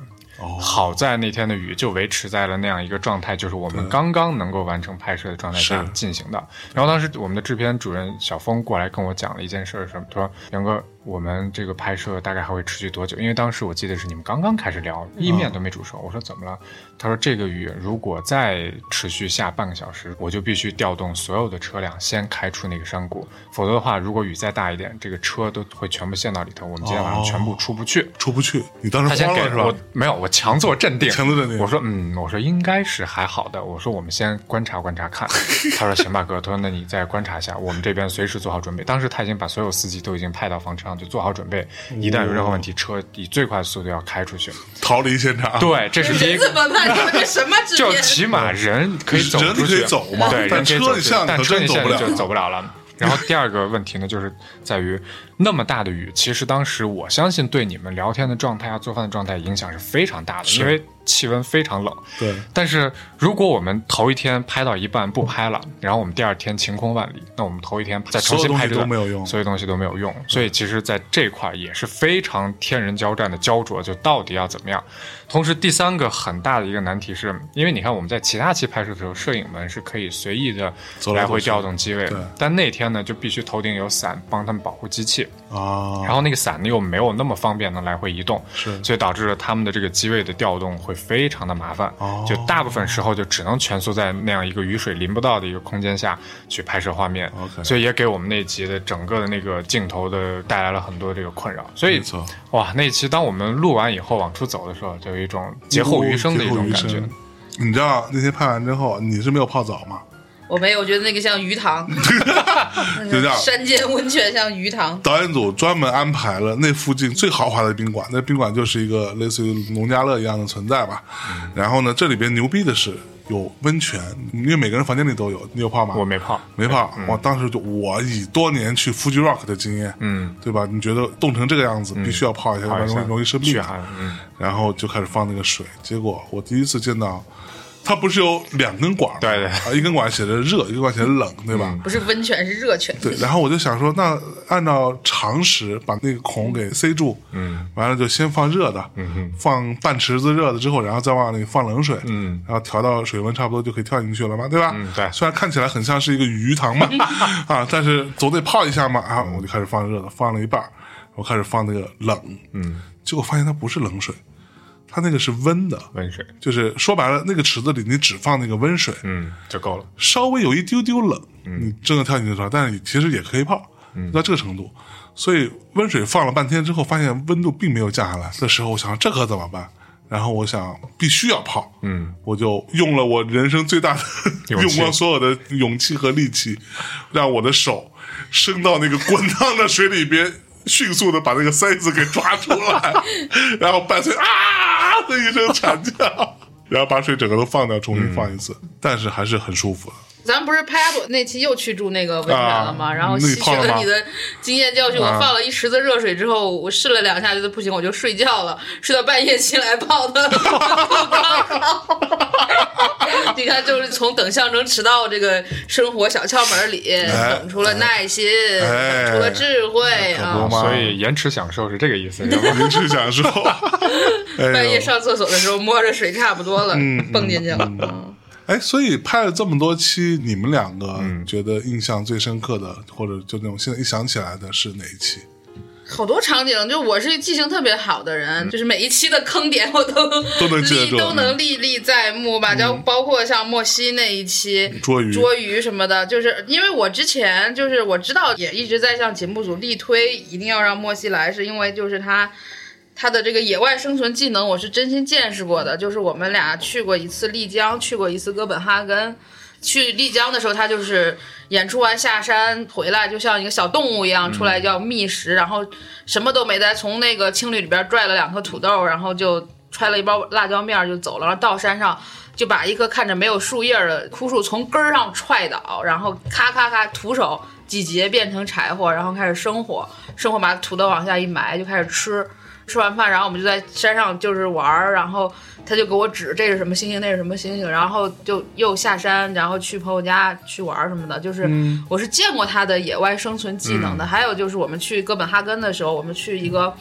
好在那天的雨就维持在了那样一个状态，就是我们刚刚能够完成拍摄的状态下进行的。然后当时我们的制片主任小峰过来跟我讲了一件事，什么？他说：“杨哥。”我们这个拍摄大概还会持续多久？因为当时我记得是你们刚刚开始聊，意面都没煮熟。我说怎么了？他说这个雨如果再持续下半个小时，我就必须调动所有的车辆先开出那个山谷，否则的话，如果雨再大一点，这个车都会全部陷到里头，我们今天晚上全部出不去，出不去。你当时他先给我没有，我强作镇定，[laughs] 强作镇定。我说嗯，我说应该是还好的。我说我们先观察观察看。[laughs] 他说行吧，哥。他说那你再观察一下，我们这边随时做好准备。当时他已经把所有司机都已经派到房车上，就做好准备。一旦有任何问题，车以最快速度要开出去，逃离现场。对，这是第一个。怎么办？这 [laughs] 什么？就起码人可以走出去，走嘛？对，人可以走，但车你现在就走不了了。然后第二个问题呢，就是在于那么大的雨，其实当时我相信对你们聊天的状态啊、做饭的状态影响是非常大的，因为。气温非常冷。对，但是如果我们头一天拍到一半不拍了，然后我们第二天晴空万里，那我们头一天再重新拍这都没有用所有东西都没有用。所以其实，在这块也是非常天人交战的焦灼，就到底要怎么样。同时，第三个很大的一个难题是，因为你看我们在其他期拍摄的时候，摄影们是可以随意的来回调动机位的，但那天呢就必须头顶有伞帮他们保护机器。啊，然后那个伞呢又没有那么方便的来回移动，是。所以导致了他们的这个机位的调动会非常的麻烦，哦。就大部分时候就只能蜷缩在那样一个雨水淋不到的一个空间下去拍摄画面。OK 所以也给我们那集的整个的那个镜头的带来了很多这个困扰，所以哇，那期当我们录完以后往出走的时候，就有一种劫后余生的一种感觉。你知道那天拍完之后，你是没有泡澡吗？我没有，我觉得那个像鱼塘，[laughs] 就这样山间温泉像鱼塘。导演组专门安排了那附近最豪华的宾馆，那宾馆就是一个类似于农家乐一样的存在吧。嗯然后呢，这里边牛逼的是有温泉，因为每个人房间里都有。你有泡吗？我没泡，没泡。我当时就我以多年去 Fuji Rock 的经验，嗯，对吧？你觉得冻成这个样子，必须要泡一下，要不然容易容易生病嗯，然后就开始放那个水，结果我第一次见到。它不是有两根管吗？对对啊，一根管写着热，一根管写着冷，对吧？不是温泉，是热泉。对，然后我就想说，那按照常识把那个孔给塞住，嗯，完了就先放热的，嗯放半池子热的之后，然后再往里放冷水，嗯，然后调到水温差不多就可以跳进去了嘛，对吧？嗯对虽然看起来很像是一个鱼塘嘛，[laughs] 啊，但是总得泡一下嘛，啊，我就开始放热的，放了一半儿，我开始放那个冷，嗯，结果发现它不是冷水，它那个是温的，温水，就是说白了，那个池子里你只放那个温水，嗯，就够了。稍微有一丢丢冷，嗯你真的跳进去的时候，但是其实也可以泡，嗯到这个程度。所以温水放了半天之后，发现温度并没有降下来的时候，我想这可怎么办？然后我想必须要泡，嗯，我就用了我人生最大的 [laughs] [laughs] 用光所有的勇气和力气，让我的手伸到那个滚烫的水里边，迅速的把那个塞子给抓出来，[laughs] 然后伴随啊的一声惨叫，然后把水整个都放掉，重新放一次，但是还是很舒服的。咱们不是拍我那期又去住那个温泉了吗？啊然后吸取了你的经验教训，我啊放了一池子热水之后，我试了两下，觉得不行，我就睡觉了，睡到半夜起来泡的。[laughs] 你看，就是从等象征迟到这个生活小窍门里，等出了耐心，哎等出了智慧啊！嘛所以延迟享受是这个意思，[laughs] 延迟？享受，[laughs] 半夜上厕所的时候摸着水差不多了，蹦进去了。嗯哎，所以拍了这么多期，你们两个嗯觉得印象最深刻的，或者就那种现在一想起来的是哪一期？好多场景，就我是记性特别好的人，就是每一期的坑点我都嗯 [laughs] 都能记得住 [laughs] 嗯历都能历历在目吧。就包括像莫西那一期捉鱼捉鱼什么的，就是因为我之前就是我知道也一直在向节目组力推，一定要让莫西来，是因为就是他。他的这个野外生存技能，我是真心见识过的。就是我们俩去过一次丽江，去过一次哥本哈根。去丽江的时候，他就是演出完下山回来，就像一个小动物一样出来叫觅食，然后什么都没带，从那个青旅里边拽了两颗土豆，然后就揣了一包辣椒面就走了。然后到山上就把一棵看着没有树叶的枯树从根儿上踹倒，然后咔咔咔徒手几节变成柴火，然后开始生火，生火把土豆往下一埋就开始吃。吃完饭，然后我们就在山上就是玩儿，然后他就给我指这是什么星星，那是什么星星，然后就又下山，然后去朋友家去玩儿什么的。就是我是见过他的野外生存技能的。还有就是我们去哥本哈根的时候，我们去一个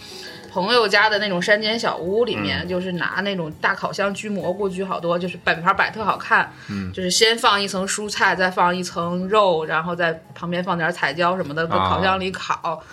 朋友家的那种山间小屋里面，就是拿那种大烤箱焗蘑菇，焗好多，就是摆盘摆特好看。嗯，就是先放一层蔬菜，再放一层肉，然后在旁边放点彩椒什么的，搁啊烤箱里烤。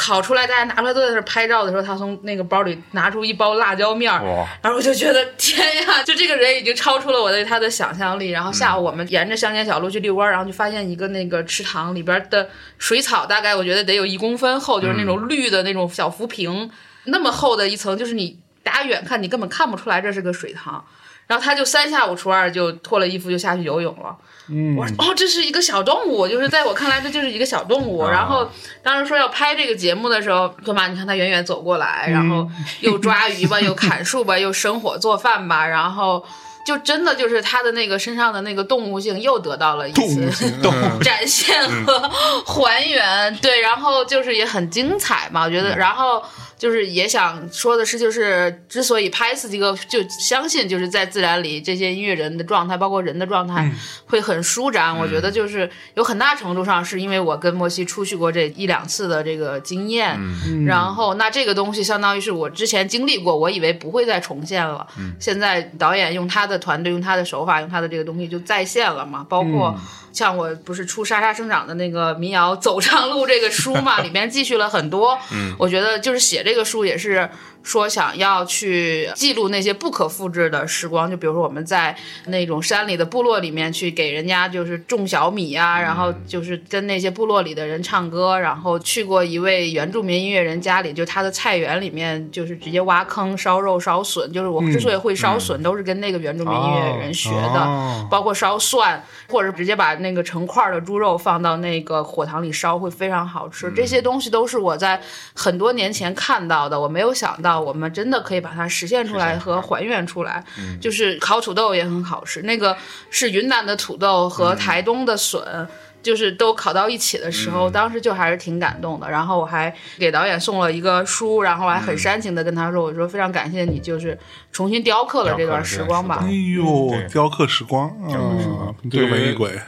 烤出来，大家拿出来都在那拍照的时候，他从那个包里拿出一包辣椒面儿，然后我就觉得天呀，就这个人已经超出了我对他的想象力。然后下午我们沿着乡间小路去遛弯儿，然后就发现一个那个池塘里边的水草，大概我觉得得有一公分厚，就是那种绿的那种小浮萍，那么厚的一层，就是你打远看你根本看不出来这是个水塘。然后他就三下五除二就脱了衣服就下去游泳了。嗯，我说哦，这是一个小动物，就是在我看来这就是一个小动物。然后当时说要拍这个节目的时候，干嘛？你看他远远走过来，然后 [laughs] 又抓鱼吧，又砍树吧，又生火做饭吧，然后。就真的就是他的那个身上的那个动物性又得到了一次 [laughs] 展现和 [laughs] 还原。对，然后就是也很精彩嘛，我觉得，然后。就是也想说的是，就是之所以拍四季歌，就相信就是在自然里这些音乐人的状态，包括人的状态会很舒展。我觉得就是有很大程度上是因为我跟莫西出去过这一两次的这个经验，然后那这个东西相当于是我之前经历过，我以为不会再重现了。现在导演用他的团队，用他的手法，用他的这个东西就再现了嘛，包括。像我不是出沙沙生长的那个民谣走唱路这个书嘛，[laughs] 里面记叙了很多。嗯，我觉得就是写这个书也是。说想要去记录那些不可复制的时光，就比如说我们在那种山里的部落里面去给人家就是种小米啊，然后就是跟那些部落里的人唱歌，然后去过一位原住民音乐人家里，就他的菜园里面就是直接挖坑烧肉烧笋，就是我之所以会烧笋，都是跟那个原住民音乐人学的，包括烧蒜，或者直接把那个成块的猪肉放到那个火塘里烧，会非常好吃。这些东西都是我在很多年前看到的，我没有想到。我们真的可以把它实现出来和还原出来，就是烤土豆也很好吃。那个是云南的土豆和台东的笋。就是都烤到一起的时候，当时就还是挺感动的。然后我还给导演送了一个书，然后还很煽情的跟他说：“我说非常感谢你，就是重新雕刻了这段时光吧。”哎呦，雕刻时光，啊，这个文艺鬼。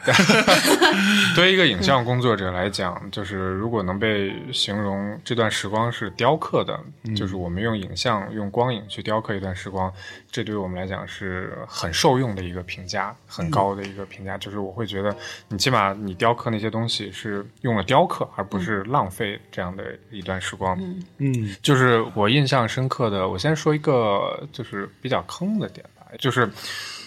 [laughs] 对于一个影 [laughs] 像工作者来讲，就是如果能被形容这段时光是雕刻的，就是我们用影像、用光影去雕刻一段时光，这对于我们来讲是很受用的一个评价，很高的一个评价。就是我会觉得，你起码你。雕刻那些东西是用了雕刻，而不是浪费这样的一段时光。嗯，就是我印象深刻的，我先说一个就是比较坑的点吧，就是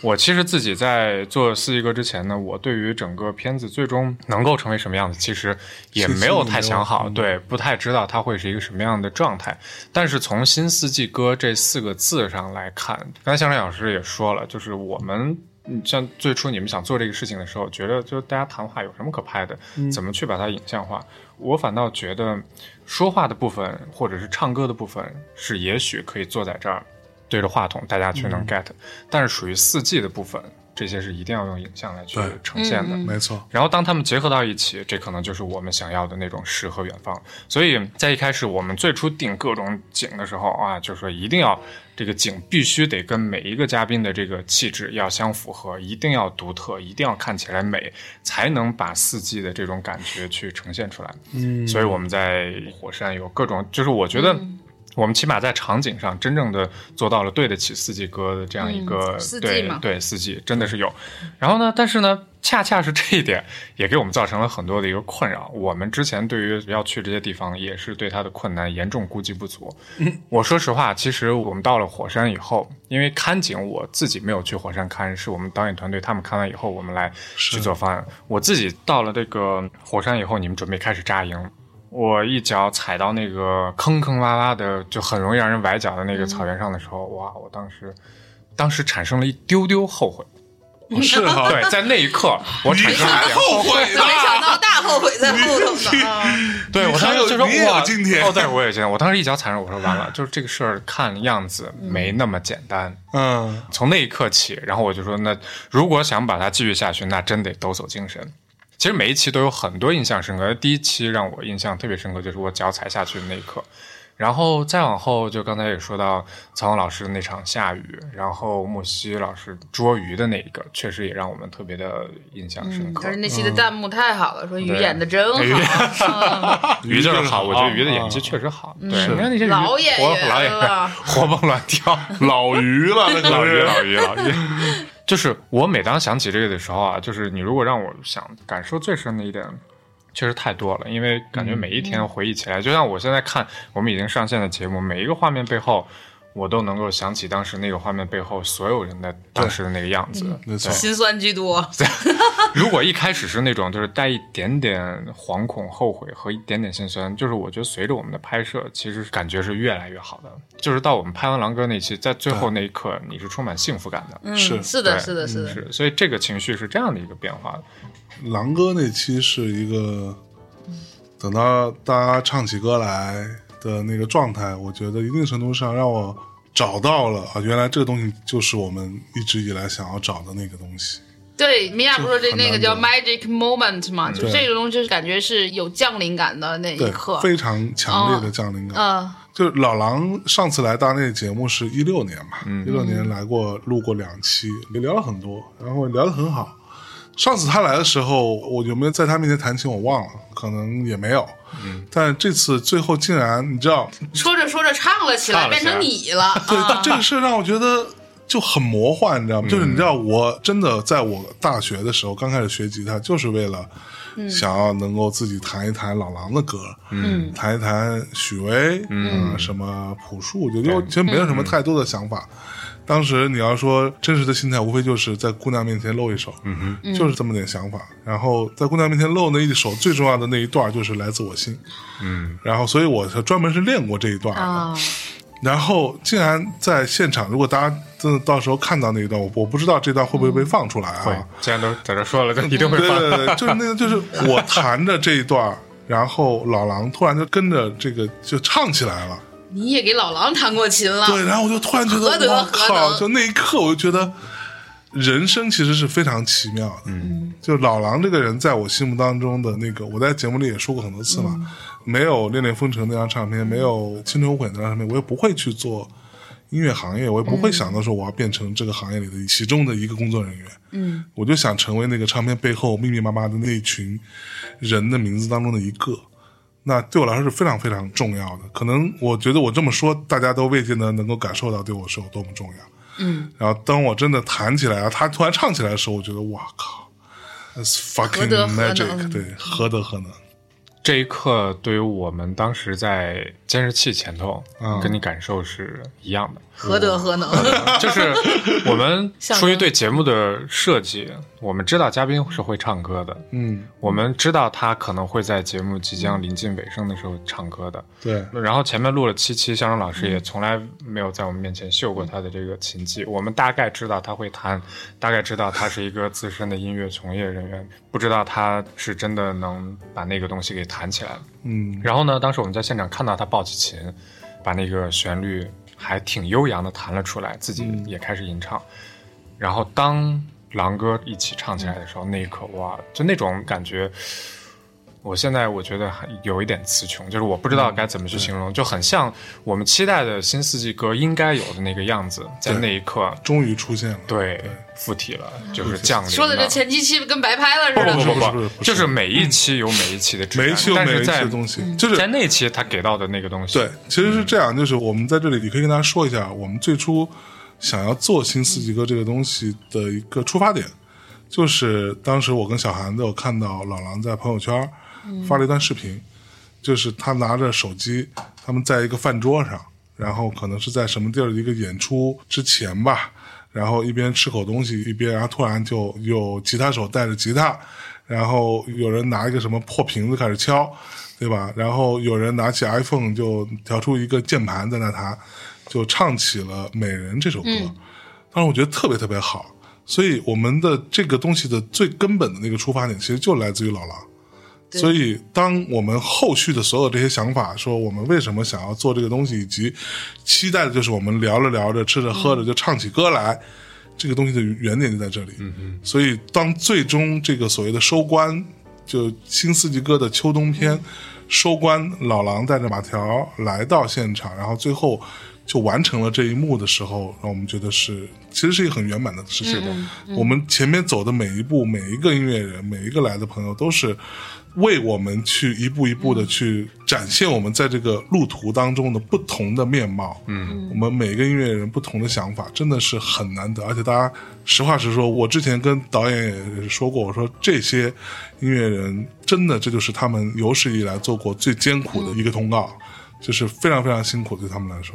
我其实自己在做四季歌之前呢，我对于整个片子最终能够成为什么样子，其实也没有太想好，对，不太知道它会是一个什么样的状态。但是从新四季歌这四个字上来看，刚才向亮老师也说了，就是我们。嗯，像最初你们想做这个事情的时候，觉得就大家谈话有什么可拍的？怎么去把它影像化？我反倒觉得说话的部分或者是唱歌的部分是也许可以坐在这儿对着话筒，大家去能 get。但是属于四季的部分。这些是一定要用影像来去呈现的，没错。然后当他们结合到一起，这可能就是我们想要的那种诗和远方。所以在一开始我们最初定各种景的时候啊，就是说一定要这个景必须得跟每一个嘉宾的这个气质要相符合，一定要独特，一定要看起来美，才能把四季的这种感觉去呈现出来。嗯，所以我们在火山有各种，就是我觉得。我们起码在场景上真正的做到了对得起四季歌的这样一个对对四季真的是有，然后呢，但是呢，恰恰是这一点也给我们造成了很多的一个困扰。我们之前对于要去这些地方也是对它的困难严重估计不足。我说实话，其实我们到了火山以后，因为看景我自己没有去火山看，是我们导演团队他们看完以后，我们来去做方案。我自己到了这个火山以后，你们准备开始扎营。我一脚踩到那个坑坑洼洼的，就很容易让人崴脚的那个草原上的时候，哇！我当时，当时产生了一丢丢后悔。[laughs] 是啊，对，在那一刻，我产生了后悔。没想到大后悔在后头呢。[laughs] 对我当时就说：“哇，今天哦，对，我也今天，我当时一脚踩上，我说完了，就是这个事儿看样子没那么简单。”嗯，从那一刻起，然后我就说：“那如果想把它继续下去，那真得抖擞精神。”其实每一期都有很多印象深刻。第一期让我印象特别深刻，就是我脚踩下去的那一刻。然后再往后，就刚才也说到曹勇老师的那场下雨，然后莫西老师捉鱼的那一个，确实也让我们特别的印象深刻。可是那期的弹幕太好了，说鱼演的真好，[laughs] 鱼就是好。我觉得鱼的演技确实好。对，你看那些鱼，老演员了，活蹦乱跳，老鱼了，老鱼，老鱼，老鱼。就是我每当想起这个的时候啊，就是你如果让我想感受最深的一点，确实太多了，因为感觉每一天回忆起来，就像我现在看我们已经上线的节目，每一个画面背后。我都能够想起当时那个画面背后所有人的当时的那个样子，心酸居多。[laughs] 如果一开始是那种就是带一点点惶恐、后悔和一点点心酸，就是我觉得随着我们的拍摄，其实感觉是越来越好的。就是到我们拍完狼哥那期，在最后那一刻，你是充满幸福感的。是是的，是的，是的。是，所以这个情绪是这样的一个变化。狼哥那期是一个，等到大家唱起歌来。的那个状态，我觉得一定程度上让我找到了啊，原来这个东西就是我们一直以来想要找的那个东西。对，米娅不是说这那个叫 magic moment 嘛，就这个东西就是感觉是有降临感的那一刻，。非常强烈的降临感。嗯就老狼上次来大内节目是一六年嘛，一六、年来过录过两期，也聊了很多，然后聊得很好。上次他来的时候，我有没有在他面前弹琴我忘了，可能也没有。嗯，但这次最后竟然你知道，说着说着唱了起来，起来变成你了。[laughs] 对、啊这个事让我觉得就很魔幻，你知道吗？就是你知道，我真的在我大学的时候刚开始学吉他，就是为了想要能够自己弹一弹老狼的歌，嗯，弹一弹许巍，嗯、什么朴树，就就其实没有什么太多的想法。当时你要说真实的心态，无非就是在姑娘面前露一手，嗯哼，就是这么点想法。然后在姑娘面前露那一手，最重要的那一段就是来自我心，嗯，然后所以我是专门是练过这一段的。啊，然后竟然在现场，如果大家真的到时候看到那一段，我我不知道这段会不会被放出来啊？会，既然都在这说了，就一定会放。对对对，就是那个，就是我弹着这一段，然后老狼突然就跟着这个就唱起来了。你也给老狼弹过琴了。对，然后我就突然觉得，我靠！就那一刻，我就觉得人生其实是非常奇妙的。嗯，就老狼这个人，在我心目当中的那个，我在节目里也说过很多次嘛，没有《恋恋风尘》那张唱片，没有《青春无悔》那张唱片，我也不会去做音乐行业，我也不会想到说我要变成这个行业里的其中的一个工作人员。嗯，我就想成为那个唱片背后密密麻麻的那一群人的名字当中的一个。那对我来说是非常非常重要的。可能我觉得我这么说，大家都未必能能够感受到对我是有多么重要。嗯，然后当我真的弹起来，然后他突然唱起来的时候，我觉得哇靠，That's fucking magic，能对，何德何能？这一刻对于我们当时在监视器前头，嗯跟你感受是一样的。何德何能？[laughs] 就是我们出于对节目的设计，我们知道嘉宾是会唱歌的，嗯，我们知道他可能会在节目即将临近尾声的时候唱歌的。对，然后前面录了七期，向荣老师也从来没有在我们面前秀过他的这个琴技。我们大概知道他会弹，大概知道他是一个资深的音乐从业人员，不知道他是真的能把那个东西给弹起来了。嗯，然后呢，当时我们在现场看到他抱起琴，把那个旋律还挺悠扬的弹了出来，自己也开始吟唱。然后当狼哥一起唱起来的时候，那一刻哇，就那种感觉，我现在我觉得还有一点词穷，就是我不知道该怎么去形容，就很像我们期待的新四季歌应该有的那个样子，在那一刻，终于出现了。对，附体了，就是降临。说的这前几期跟白拍了似的。不不不不是不不就是每一期有每一期的质感，每一期有每一期的东西，就是在那期他给到的那个东西，对，其实是这样，就是我们在这里你可以跟大家说一下，我们最初想要做新四季歌这个东西的一个出发点，就是当时我跟小韩都有看到老狼在朋友圈发了一段视频，就是他拿着手机，他们在一个饭桌上，然后可能是在什么地儿的一个演出之前吧，然后一边吃口东西，一边然后突然就有吉他手带着吉他，然后有人拿一个什么破瓶子开始敲，对吧？然后有人拿起 iPhone 就调出一个键盘在那弹，就唱起了《美人》这首歌。当时我觉得特别特别好，所以我们的这个东西的最根本的那个出发点，其实就来自于老狼。所以，当我们后续的所有这些想法，说我们为什么想要做这个东西，以及期待的就是我们聊着聊着、吃着喝着就唱起歌来，这个东西的原点就在这里。嗯所以，当最终这个所谓的收官，就新四季歌的秋冬篇收官，老狼带着马条来到现场，然后最后就完成了这一幕的时候，让我们觉得是其实是一个很圆满的事情。我们前面走的每一步，每一个音乐人，每一个来的朋友，都是为我们去一步一步的去展现我们在这个路途当中的不同的面貌。嗯，我们每个音乐人不同的想法，真的是很难得。而且大家实话实说，我之前跟导演也说过，我说这些音乐人真的这就是他们有史以来做过最艰苦的一个通告。就是非常非常辛苦，对他们来说。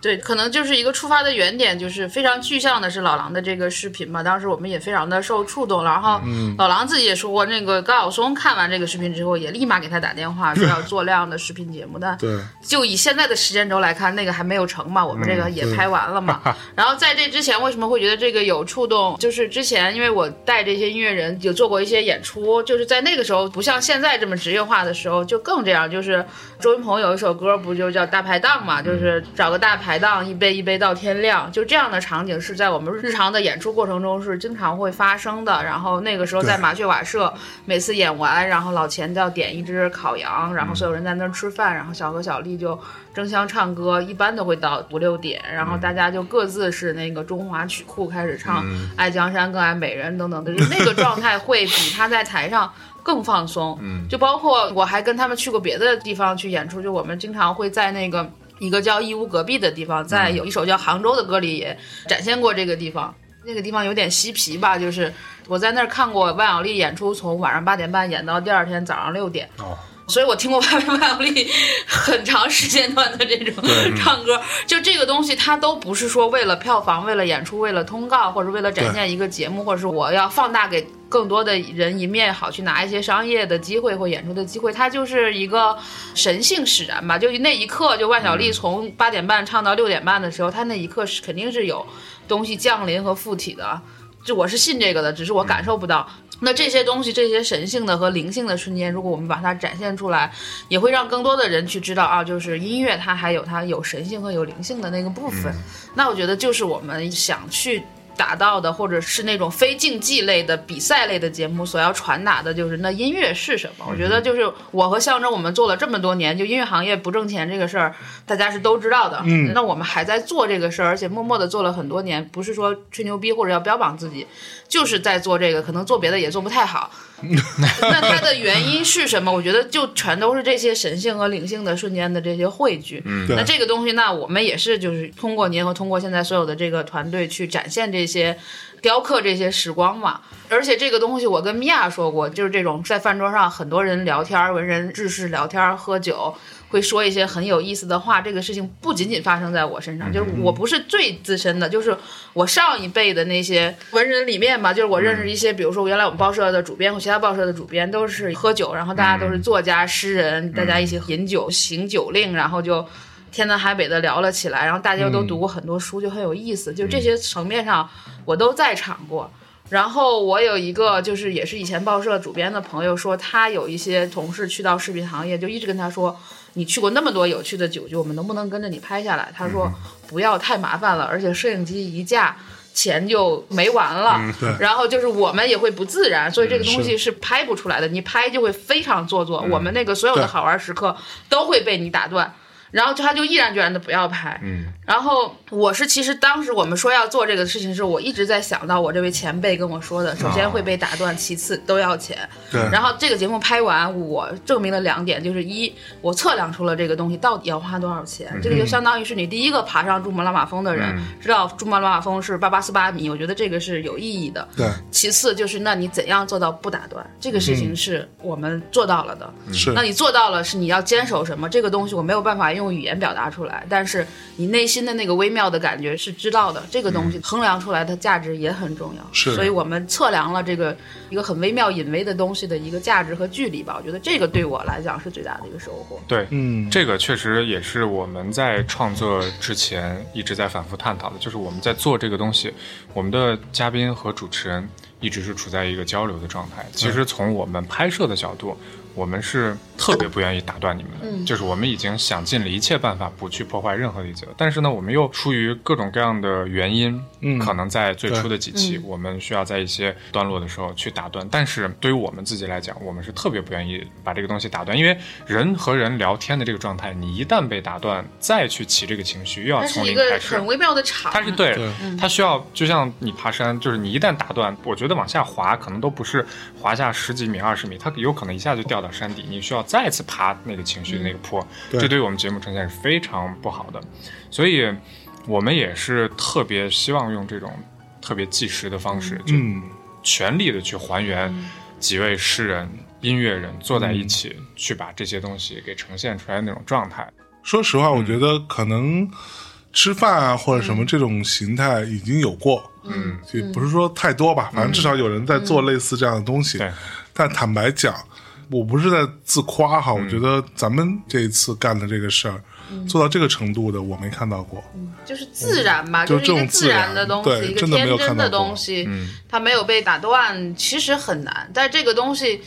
对，可能就是一个出发的原点，就是非常具象的是老狼的这个视频嘛。当时我们也非常的受触动，然后老狼自己也说过，那个高晓松看完这个视频之后，也立马给他打电话说要做那样的视频节目的。对，就以现在的时间轴来看，那个还没有成嘛，我们这个也拍完了嘛。[laughs] 然后在这之前，为什么会觉得这个有触动？就是之前因为我带这些音乐人有做过一些演出，就是在那个时候不像现在这么职业化的时候，就更这样。就是周云鹏有一首歌不就叫《大排档》嘛，就是找个大大排档，一杯一杯到天亮，就这样的场景是在我们日常的演出过程中是经常会发生的。然后那个时候在麻雀瓦舍，每次演完，然后老钱就要点一只烤羊，然后所有人在那儿吃饭，然后小何小丽就争相唱歌，一般都会到五六点，然后大家就各自是那个中华曲库开始唱《爱江山更爱美人》等等的，就那个状态会比他在台上。更放松，嗯，就包括我还跟他们去过别的地方去演出，就我们经常会在那个一个叫义乌隔壁的地方，在有一首叫《杭州》的歌里也展现过这个地方。那个地方有点嬉皮吧，就是我在那儿看过万晓利演出，从晚上八点半演到第二天早上六点。哦，所以我听过万万晓利很长时间段的这种 [laughs] 唱歌，就这个东西，它都不是说为了票房、为了演出、为了通告，或者为了展现一个节目，或者是我要放大给更多的人一面，好去拿一些商业的机会或演出的机会，它就是一个神性使然吧。就那一刻，就万晓利从八点半唱到六点半的时候，他那一刻是肯定是有东西降临和附体的。就我是信这个的，只是我感受不到。那这些东西，这些神性的和灵性的瞬间，如果我们把它展现出来，也会让更多的人去知道啊，就是音乐它还有它有神性和有灵性的那个部分。那我觉得就是我们想去。达到的，或者是那种非竞技类的比赛类的节目所要传达的，就是那音乐是什么？我觉得就是我和象征，我们做了这么多年，就音乐行业不挣钱这个事儿，大家是都知道的。嗯，那我们还在做这个事儿，而且默默的做了很多年，不是说吹牛逼或者要标榜自己，就是在做这个，可能做别的也做不太好。[laughs] 那它的原因是什么？我觉得就全都是这些神性和灵性的瞬间的这些汇聚。嗯，那这个东西，那我们也是就是通过您和通过现在所有的这个团队去展现这些。雕刻这些时光嘛，而且这个东西我跟米娅说过，就是这种在饭桌上很多人聊天，文人志士聊天喝酒，会说一些很有意思的话。这个事情不仅仅发生在我身上，就是我不是最资深的，就是我上一辈的那些文人里面吧，就是我认识一些，比如说原来我们报社的主编或其他报社的主编都是喝酒，然后大家都是作家、诗人，大家一起饮酒行酒令，然后就。天南海北的聊了起来，然后大家都读过很多书，就很有意思。就这些层面上，我都在场过。然后我有一个就是也是以前报社主编的朋友说，他有一些同事去到视频行业，就一直跟他说，你去过那么多有趣的酒局，我们能不能跟着你拍下来？他说不要太麻烦了，而且摄影机一架。钱就没完了，然后就是我们也会不自然，所以这个东西是拍不出来的。你拍就会非常做作，我们那个所有的好玩时刻都会被你打断。然后他就毅然决然的不要拍，嗯，然后我是其实当时我们说要做这个事情是，我一直在想到我这位前辈跟我说的，首先会被打断，其次都要钱，对。然后这个节目拍完，我证明了两点，就是一，我测量出了这个东西到底要花多少钱，这个就相当于是你第一个爬上珠穆朗玛峰的人知道珠穆朗玛峰是八八四八米，我觉得这个是有意义的，对。其次就是那你怎样做到不打断，这个事情是我们做到了的，是。那你做到了，是你要坚守什么？这个东西我没有办法。用语言表达出来，但是你内心的那个微妙的感觉是知道的。这个东西衡量出来的价值也很重要，是。所以我们测量了这个一个很微妙隐微的东西的一个价值和距离吧。我觉得这个对我来讲是最大的一个收获。对，嗯，这个确实也是我们在创作之前一直在反复探讨的，就是我们在做这个东西，我们的嘉宾和主持人一直是处在一个交流的状态。其实从我们拍摄的角度。我们是特别不愿意打断你们的，就是我们已经想尽了一切办法不去破坏任何的一切，但是呢，我们又出于各种各样的原因，嗯，可能在最初的几期，我们需要在一些段落的时候去打断。但是对于我们自己来讲，我们是特别不愿意把这个东西打断，因为人和人聊天的这个状态，你一旦被打断，再去起这个情绪，又要从零开始，很微妙的场。它是对，它需要就像你爬山，就是你一旦打断，我觉得往下滑可能都不是滑下十几米、二十米，它有可能一下就掉到山底，你需要再次爬那个情绪的那个坡，这对于我们节目呈现是非常不好的。所以，我们也是特别希望用这种特别纪实的方式，就全力的去还原几位诗人、音乐人坐在一起，去把这些东西给呈现出来的那种状态。说实话，我觉得可能吃饭啊或者什么这种形态已经有过，嗯，也不是说太多吧，反正至少有人在做类似这样的东西。但坦白讲。我不是在自夸哈，我觉得咱们这一次干的这个事儿，做到这个程度的，我没看到过。就是自然吧，就是一个自然的东西，一个天真的东西，它没有被打断，其实很难。但这个东西，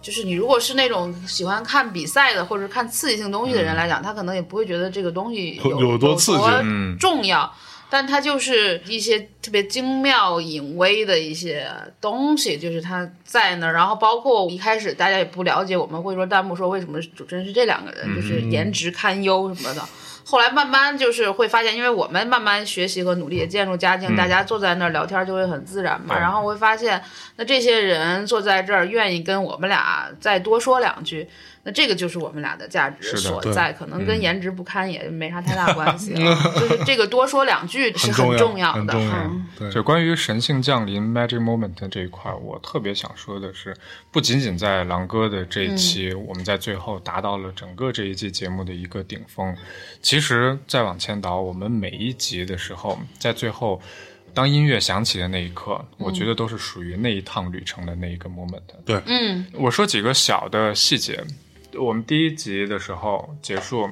就是你如果是那种喜欢看比赛的或者看刺激性东西的人来讲，他可能也不会觉得这个东西有有多刺激嗯。重要。但它就是一些特别精妙隐微的一些东西，就是它在那儿。然后包括一开始大家也不了解，我们会说弹幕说为什么主持人是这两个人，就是颜值堪忧什么的。后来慢慢就是会发现，因为我们慢慢学习和努力，也渐入佳境，大家坐在那儿聊天就会很自然嘛。然后会发现，那这些人坐在这儿愿意跟我们俩再多说两句，那这个就是我们俩的价值所在，可能跟颜值不堪也没啥太大 [laughs] 关系了。就是这个多说两句是很重要的。很重要嗯。对，就关于神性降临 （Magic Moment） 这一块，我特别想说的是，不仅仅在狼哥的这一期，我们在最后达到了整个这一季节目的一个顶峰。其实再往前倒，我们每一集的时候，在最后，当音乐响起的那一刻，我觉得都是属于那一趟旅程的那一个 moment。对嗯我说几个小的细节。我们第一集的时候结束，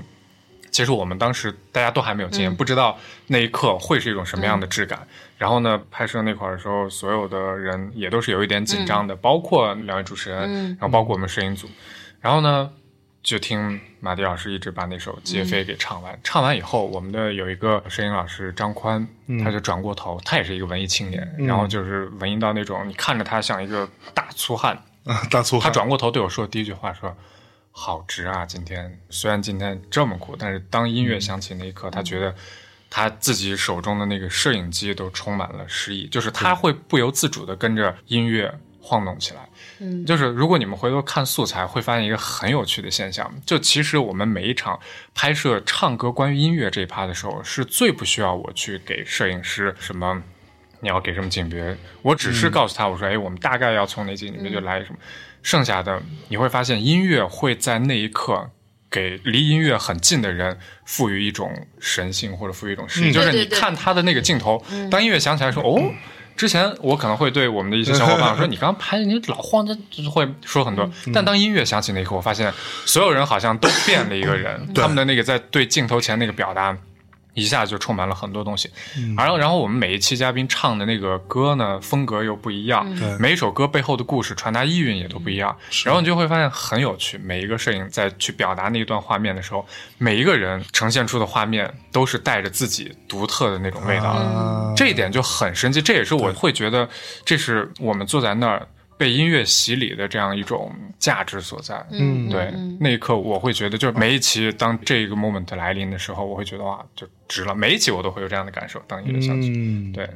其实我们当时大家都还没有经验，不知道那一刻会是一种什么样的质感。然后呢，拍摄那块儿的时候，所有的人也都是有一点紧张的，包括两位主持人，嗯然后包括我们摄影组。然后呢，就听马迪老师一直把那首《劫匪》给唱完。唱完以后，我们的有一个摄影老师张宽，他就转过头，他也是一个文艺青年，然后就是文艺到那种你看着他像一个大粗汉。啊大粗汉，他转过头对我说的第一句话说：“好值啊，今天虽然今天这么苦，但是当音乐响起那一刻，他觉得他自己手中的那个摄影机都充满了诗意，就是他会不由自主的跟着音乐晃动起来。嗯就是如果你们回头看素材，会发现一个很有趣的现象，就其实我们每一场拍摄唱歌关于音乐这一趴的时候，是最不需要我去给摄影师什么。你要给什么景别？我只是告诉他，我说，哎，我们大概要从哪景里面就来什么。剩下的你会发现，音乐会在那一刻给离音乐很近的人赋予一种神性，或者赋予一种诗意。嗯就是你看他的那个镜头，当音乐响起来说，哦。之前我可能会对我们的一些小伙伴 [laughs] 说：“你刚拍你老晃，这就是会说很多。”但当音乐响起那一刻，我发现所有人好像都变了一个人，他们的那个在对镜头前那个表达，一下就充满了很多东西。然后，然后我们每一期嘉宾唱的那个歌呢，风格又不一样，对。每一首歌背后的故事传达意蕴也都不一样。然后你就会发现很有趣，每一个摄影在去表达那一段画面的时候，每一个人呈现出的画面都是带着自己独特的那种味道这一点就很神奇，这也是我会觉得，这是我们坐在那儿被音乐洗礼的这样一种价值所在。嗯对，那一刻我会觉得，就是每一期当这个 moment 来临的时候，我会觉得哇，就值了。每一期我都会有这样的感受，当音乐响起。嗯，对，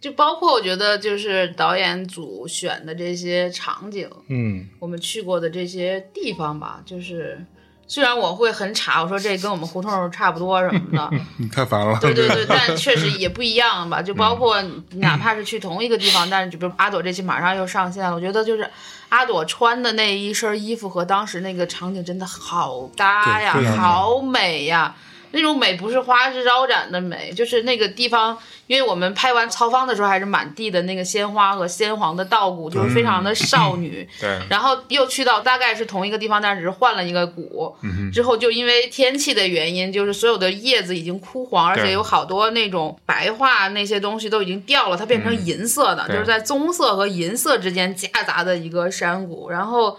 就包括我觉得就是导演组选的这些场景，嗯我们去过的这些地方吧，就是虽然我会很查，我说这跟我们胡同差不多什么的，[laughs] 你太烦了，对对对，[laughs] 但确实也不一样吧。就包括哪怕是去同一个地方，但是就比如阿朵这期马上又上线了，我觉得就是阿朵穿的那一身衣服和当时那个场景真的好搭呀好美呀。那种美不是花枝招展的美，就是那个地方，因为我们拍完曹芳的时候，还是满地的那个鲜花和鲜黄的稻谷，就是非常的少女。对，然后又去到大概是同一个地方，但是只是换了一个谷。之后就因为天气的原因，就是所有的叶子已经枯黄，而且有好多那种白化那些东西都已经掉了，它变成银色的，对就是在棕色和银色之间夹杂的一个山谷。然后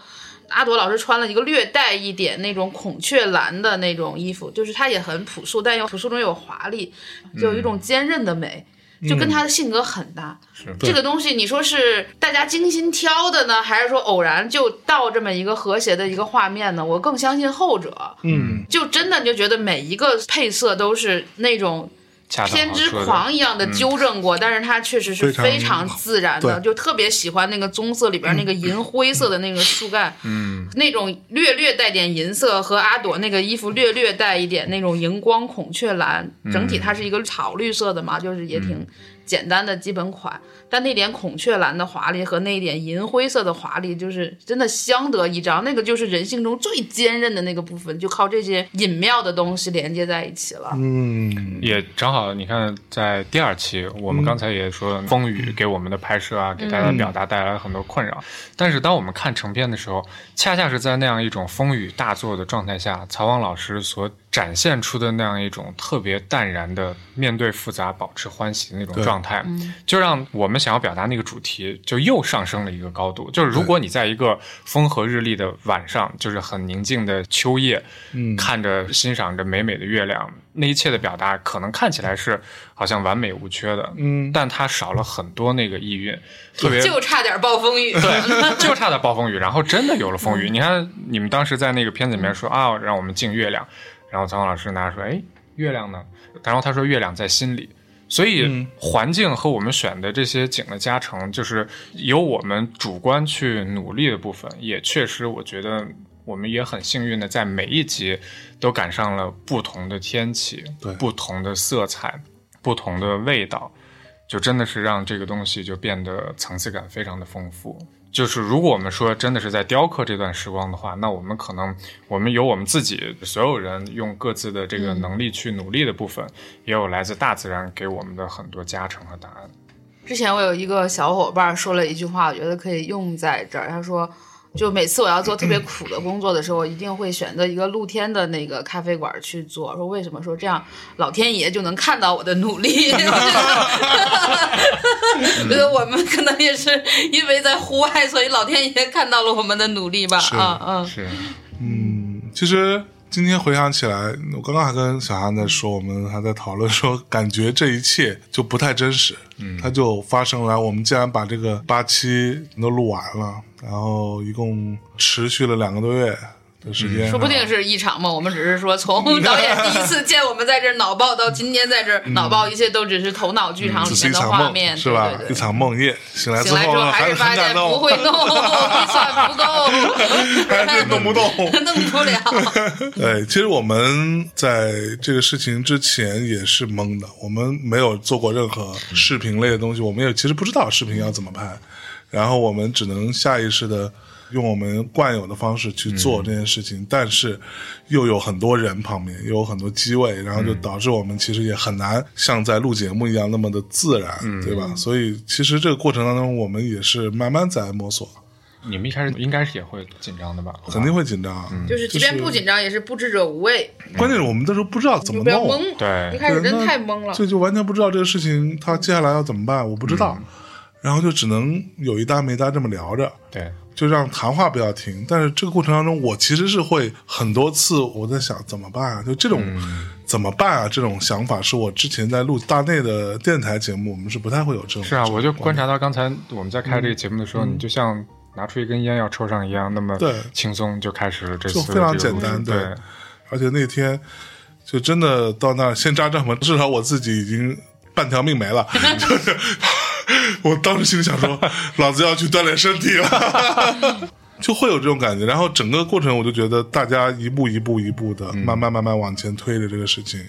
阿朵老师穿了一个略带一点那种孔雀蓝的那种衣服，就是它也很朴素，但又朴素中有华丽，就有一种坚韧的美。就跟她的性格很搭，这个东西你说是大家精心挑的呢，还是说偶然就到这么一个和谐的一个画面呢？我更相信后者。嗯，就真的你就觉得每一个配色都是那种偏执狂一样的纠正过，但是它确实是非常自然的，就特别喜欢那个棕色里边那个银灰色的那个树干，嗯，那种略略带点银色和阿朵那个衣服略略带一点那种荧光孔雀蓝，整体它是一个草绿色的嘛，就是也挺简单的基本款。但那点孔雀蓝的华丽和那一点银灰色的华丽，就是真的相得益彰。那个就是人性中最坚韧的那个部分，就靠这些隐妙的东西连接在一起了。嗯，也正好，你看，在第二期，我们刚才也说，风雨给我们的拍摄啊，给大家的表达带来了很多困扰。但是，当我们看成片的时候，恰恰是在那样一种风雨大作的状态下，曹芳老师所展现出的那样一种特别淡然的面对复杂、保持欢喜的那种状态，就让我们想要表达那个主题就又上升了一个高度。就是如果你在一个风和日丽的晚上，就是很宁静的秋夜，嗯。看着欣赏着美美的月亮，那一切的表达可能看起来是好像完美无缺的，嗯。但它少了很多那个意蕴，特别就差点暴风雨。对，[laughs] 就差点暴风雨，然后真的有了风嗯。雨。你看，你们当时在那个片子里面说啊，让我们敬月亮，然后曹老师拿说，哎，月亮呢？然后他说月亮在心里。所以嗯环境和我们选的这些景的加成，就是由我们主观去努力的部分，也确实我觉得我们也很幸运的在每一集都赶上了不同的天气、不同的色彩、不同的味道。就真的是让这个东西就变得层次感非常的丰富。就是如果我们说真的是在雕刻这段时光的话，那我们可能我们有我们自己所有人用各自的这个能力去努力的部分，也有来自大自然给我们的很多加成和答案。之前我有一个小伙伴说了一句话，我觉得可以用在这儿。他说，就每次我要做特别苦的工作的时候，我一定会选择一个露天的那个咖啡馆去做。说为什么？说这样老天爷就能看到我的努力。[laughs] 觉得我们可能也是因为在户外，所以老天爷看到了我们的努力吧？是啊嗯。是，嗯，其实今天回想起来，我刚刚还跟小韩在说，我们还在讨论说，感觉这一切就不太真实。嗯，它就发生了。我们竟然把这个八期都录完了，然后一共持续了两个多月的时间，说不定是一场梦，我们只是说从 [laughs] 导演第一次见我们在这儿脑爆到今天在这儿脑爆，一切都只是头脑剧场里面的，画面，是吧？一场梦魇，醒来之醒来之后，还是发现不会弄，预算不够，[laughs] 还是弄不动。[laughs] 弄不了。对，其实我们在这个事情之前也是懵的，我们没有做过任何视频类的东西，我们也其实不知道视频要怎么拍，然后我们只能下意识的用我们惯有的方式去做这件事情，但是又有很多人旁边，又有很多机位，然后就导致我们其实也很难像在录节目一样那么的自然，对吧？所以其实这个过程当中，我们也是慢慢在摸索，你们一开始应该是也会紧张的吧？肯定会紧张，就是即便不紧张，也是不知者无畏，关键是我们那时候不知道怎么就不要弄。懵。对一开始真太懵了。所以就完全不知道这个事情他接下来要怎么办，我不知道，然后就只能有一搭没搭这么聊着，对，就让谈话不要停。但是这个过程当中，我其实是会很多次我在想怎么办啊，就这种、怎么办啊，这种想法是我之前在录大内的电台节目，我们是不太会有这种。是啊，我就观察。到刚才我们在开这个节目的时候，你就像拿出一根烟要抽上一样，那么对轻松就开始了这次就非常简单，对，而且那天就真的到那儿先扎帐篷，至少我自己已经半条命没了，就 [laughs] 是我当时心里想说，老子要去锻炼身体了。[laughs] 就会有这种感觉，然后整个过程我就觉得大家一步一步一步的，慢慢慢慢往前推着这个事情，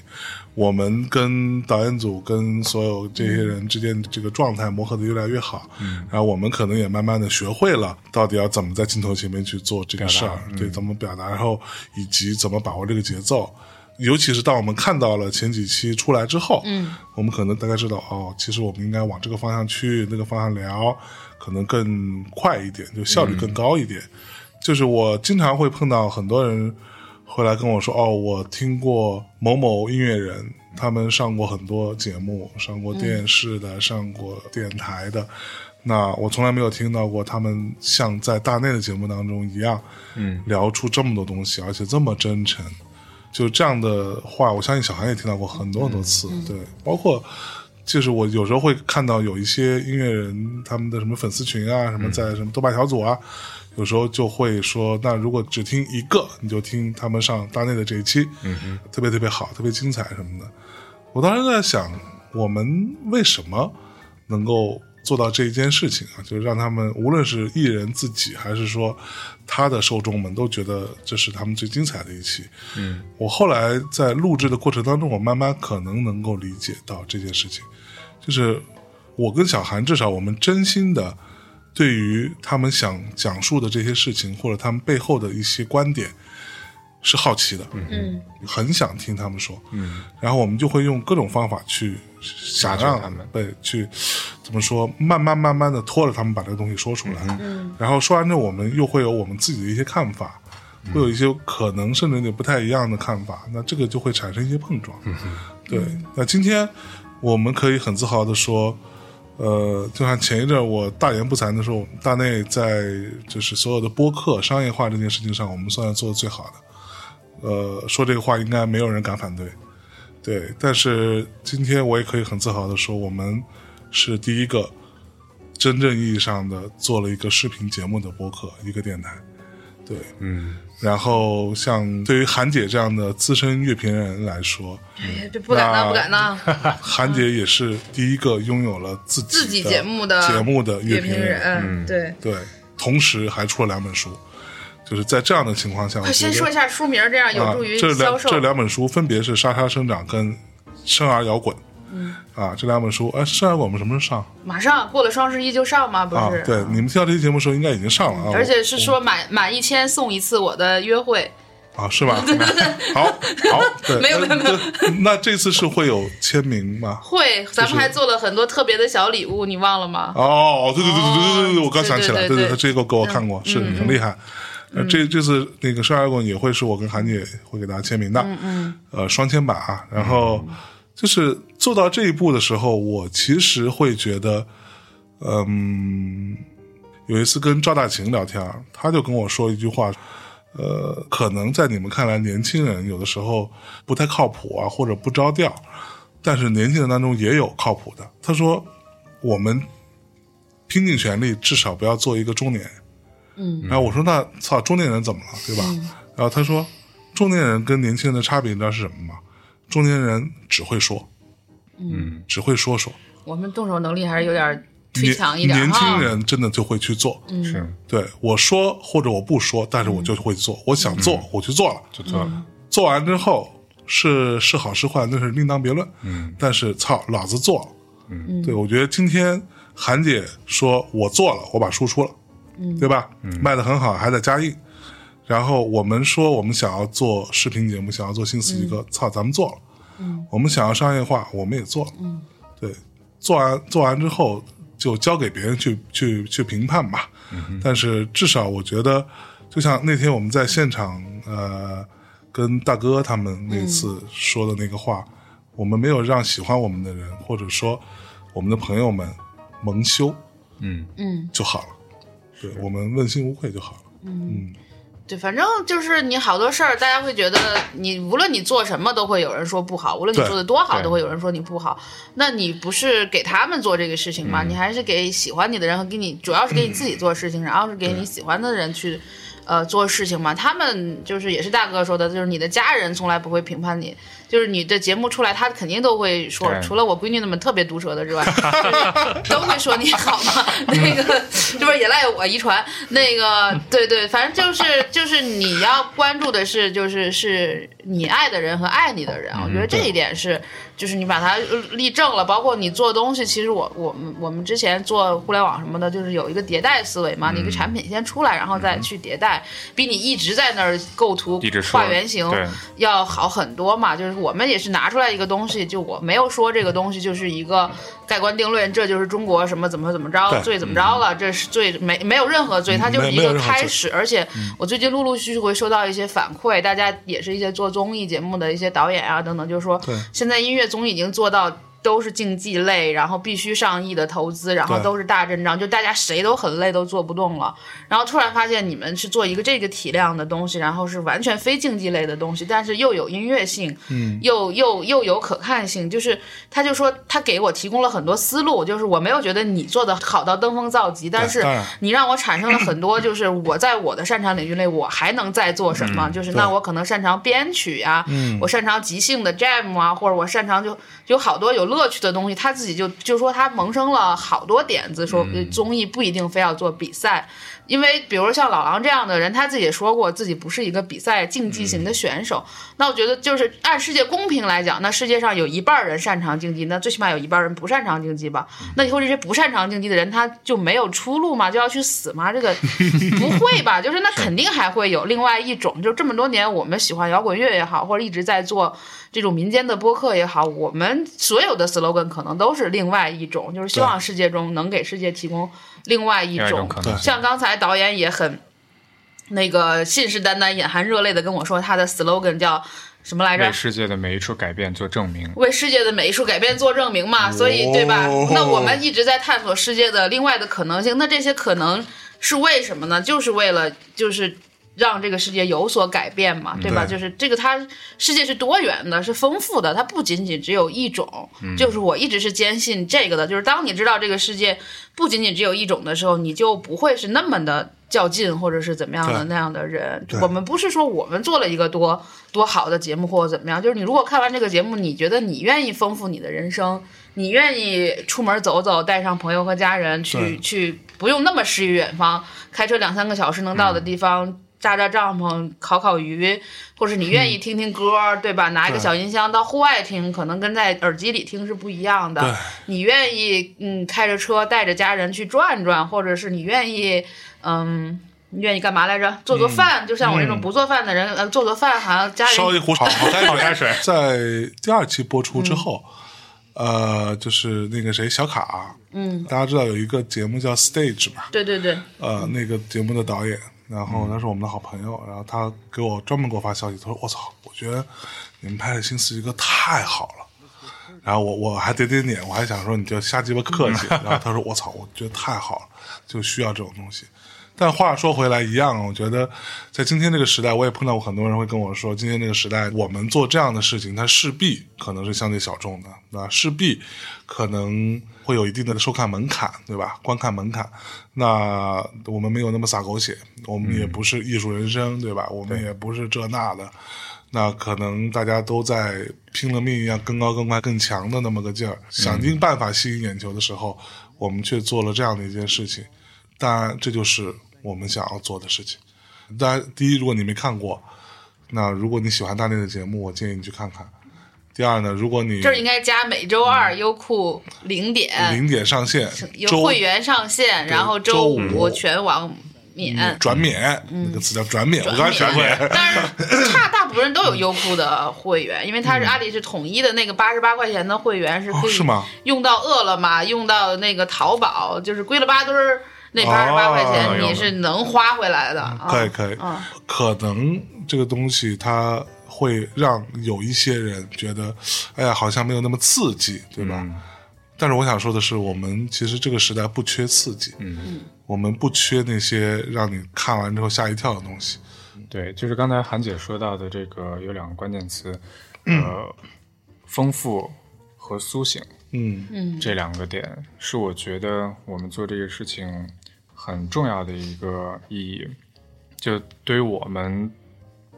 我们跟导演组跟所有这些人之间的这个状态磨合的越来越好，然后我们可能也慢慢的学会了到底要怎么在镜头前面去做这个事儿，对，怎么表达，然后以及怎么把握这个节奏。尤其是当我们看到了前几期出来之后，嗯，我们可能大概知道哦，其实我们应该往这个方向去，那个方向聊，可能更快一点，就效率更高一点。就是我经常会碰到很多人会来跟我说，哦，我听过某某音乐人，他们上过很多节目，上过电视的，上过电台的。那我从来没有听到过他们像在大内的节目当中一样，嗯，聊出这么多东西，而且这么真诚。就这样的话，我相信小韩也听到过很多很多次，对，包括就是我有时候会看到有一些音乐人他们的什么粉丝群啊，什么在什么豆瓣小组啊，有时候就会说，那如果只听一个，你就听他们上大内的这一期，嗯特别特别好，特别精彩什么的。我当时在想，我们为什么能够做到这一件事情啊？就是让他们无论是艺人自己，还是说他的受众们，都觉得这是他们最精彩的一期。嗯，我后来在录制的过程当中，我慢慢可能能够理解到这件事情，就是我跟小韩，至少我们真心的对于他们想讲述的这些事情，或者他们背后的一些观点。是好奇的，嗯，很想听他们说，嗯，然后我们就会用各种方法去想让他们对去怎么说，慢慢慢慢的拖着他们把这个东西说出来，嗯，然后说完之后，我们又会有我们自己的一些看法，会有一些可能甚至有点不太一样的看法，那这个就会产生一些碰撞。对，那今天我们可以很自豪的说，呃，就像前一阵我大言不惭的说，大内在就是所有的播客商业化这件事情上，我们算是做的最好的。呃，说这个话应该没有人敢反对。对，但是今天我也可以很自豪的说，我们是第一个真正意义上的做了一个视频节目的播客，一个电台。对，嗯，然后像对于韩姐这样的资深乐评人来说，哎这不敢当，不敢当。[laughs] 韩姐也是第一个拥有了自己自己的节目的节目的乐评评人。嗯，对。对，同时还出了两本书，就是在这样的情况下，我先说一下书名，这样有助于啊、这销售。两这两本书分别是《沙沙生长》跟《生而摇滚》。嗯，啊，这两本书，哎，生儿摇滚我们什么时候上马上过了双十一就上吗？不啊是？？对，你们听到这期节目的时候应该已经上了啊。而且是说满满一千送一次我的约会，啊，[laughs] 是吧？好，好，对，没有没有没有那那这次是会有签名吗？会，咱们还做了很多特别的小礼物，你忘了吗？哦，对对对对对对对，哦我刚想起来，对对这个给我看过，是很厉害。呃，这这次那个《生儿摇滚》也会是我跟韩姐会给大家签名的，嗯嗯，呃，双签版啊。然后就是做到这一步的时候，我其实会觉得，嗯，有一次跟赵大琴聊天，他就跟我说一句话，呃，可能在你们看来，年轻人有的时候不太靠谱啊，或者不着调，但是年轻人当中也有靠谱的。他说，我们拼尽全力，至少不要做一个中年人。嗯，然后我说那操，中年人怎么了，对吧？然后他说，中年人跟年轻人的差别你知道是什么吗？中年人只会说，嗯，只会说说。我们动手能力还是有点忒年强一点年轻。人真的就会去做。是对我说或者我不说，但是我就会做。我想做，我去做了。就做了，做完之后是是好是坏，那是另当别论。嗯，但是操，老子做了。嗯，对，我觉得今天韩姐说我做了，我把书出了，嗯，对吧？嗯卖的很好，还在加印。然后我们说我们想要做视频节目，想要做新四季歌，操，咱们做了。嗯，我们想要商业化，我们也做了。嗯，对，做完做完之后就交给别人去去去评判吧。但是至少我觉得，就像那天我们在现场呃跟大哥他们那次说的那个话，我们没有让喜欢我们的人或者说我们的朋友们蒙羞嗯。嗯，就好了，对我们问心无愧就好了。嗯对，反正就是你好多事儿，大家会觉得你无论你做什么，都会有人说不好；无论你做的多好，都会有人说你不好。那你不是给他们做这个事情吗？你还是给喜欢你的人和给你，主要是给你自己做事情，然后是给你喜欢的人去。呃，做事情嘛，他们就是也是大哥说的，就是你的家人从来不会评判你，就是你的节目出来，他肯定都会说，除了我闺女那么特别毒舌的之外，就是 [laughs] 都会说你好嘛。那个这不是也赖我遗传？那个对对，反正就是就是你要关注的是，就是是你爱的人和爱你的人，我觉得这一点是，就是你把它立正了，包括你做东西，其实我我们我们之前做互联网什么的，就是有一个迭代思维嘛，你一个产品先出来，然后再去迭代，比你一直在那儿构图画原型要好很多嘛。就是我们也是拿出来一个东西，就我没有说这个东西就是一个盖棺定论，这就是中国什么怎么怎么着最怎么着了，这是最没没有任何罪，它就是一个开始。而且我最近陆陆续续会收到一些反馈，大家也是一些做综艺节目的一些导演啊等等，就是说现在音乐总已经做到。都是竞技类，然后必须上亿的投资，然后都是大阵仗，就大家谁都很累，都做不动了。然后突然发现你们是做一个这个体量的东西，然后是完全非竞技类的东西，但是又有音乐性，嗯，又又又有可看性。就是他就说他给我提供了很多思路，就是我没有觉得你做的好到登峰造极，但是你让我产生了很多，[clears throat] 就是我在我的擅长领域内，我还能再做什么？就是那我可能擅长编曲呀、我擅长即兴的 jam 啊，或者我擅长就有好多有乐趣的东西。他自己就就说他萌生了好多点子，说呃综艺不一定非要做比赛。因为比如像老狼这样的人，他自己也说过自己不是一个比赛竞技型的选手。那我觉得就是按世界公平来讲，那世界上有一半人擅长竞技，那最起码有一半人不擅长竞技吧？那以后这些不擅长竞技的人，他就没有出路吗？就要去死吗？这个不会吧？[laughs] 就是那肯定还会有另外一种，就这么多年我们喜欢摇滚乐也好，或者一直在做这种民间的播客也好，我们所有的 slogan 可能都是另外一种，就是希望世界中能给世界提供另外一种种可能像刚才导演也很。那个信誓旦旦、眼含热泪的跟我说，他的 slogan 叫什么来着为？世界的每一处改变做证明。为世界的每一处改变做证明嘛，所以对吧哦？那我们一直在探索世界的另外的可能性，那这些可能是为什么呢？就是为了就是。让这个世界有所改变嘛，对吧？对就是这个，它世界是多元的，是丰富的，它不仅仅只有一种。就是我一直是坚信这个的，就是当你知道这个世界不仅仅只有一种的时候，你就不会是那么的较劲，或者是怎么样的那样的人。我们不是说我们做了一个多多好的节目或者怎么样，就是你如果看完这个节目，你觉得你愿意丰富你的人生，你愿意出门走走，带上朋友和家人去去，不用那么诗与远方，开车两三个小时能到的地方。扎扎帐篷，烤烤鱼，或者你愿意听听歌，对吧？拿一个小音箱到户外听，可能跟在耳机里听是不一样的。对。你愿意嗯开着车带着家人去转转，或者是你愿意嗯。你愿意干嘛来着？做做饭，就像我这种不做饭的人，呃，做做饭，好像家里烧一壶 [laughs] 好好开好开水。在第二期播出嗯之后，呃，就是那个谁小卡，嗯，大家知道有一个节目叫 Stage 嘛，对对对，呃，那个节目的导演，然后他是我们的好朋友，然后他给我专门给我发消息，他说：“我操，我觉得你们拍的《新四季歌》太好了。”然后我我还点点点，我还想说你就瞎鸡巴客气，然后他说：“我操，我觉得太好了，就需要这种东西。”但话说回来，一样，我觉得在今天这个时代，我也碰到过很多人会跟我说，今天这个时代，我们做这样的事情，它势必可能是相对小众的，那势必可能会有一定的收看门槛，对吧？观看门槛。那我们没有那么洒狗血，我们也不是艺术人生，对吧？我们也不是这那的。那可能大家都在拼了命一样更高、更快、更强的那么个劲儿，想尽办法吸引眼球的时候，我们却做了这样的一件事情。当然，这就是我们想要做的事情。当然，第一，如果你没看过，那如果你喜欢大内的节目，我建议你去看看。第二呢，如果你这应该加每周二优酷零点零点上线，有周会员上线，然后周五五全网免。转免，那个词叫转免。我刚才转免，但是差大部分人都有优酷的会员，因为它是阿里是统一的那个八十八块钱的会员是可以哦是吗用到饿了么，用到那个淘宝，就是归了八堆儿那八十八块哦钱你是能花回来的。啊可以可以，可能这个东西它会让有一些人觉得，哎呀，好像没有那么刺激，对吧？但是我想说的是，我们其实这个时代不缺刺激，嗯，我们不缺那些让你看完之后吓一跳的东西，对，就是刚才韩姐说到的这个有两个关键词，呃，丰富和苏醒，嗯。嗯。这两个点是我觉得我们做这个事情很重要的一个意义。就对于我们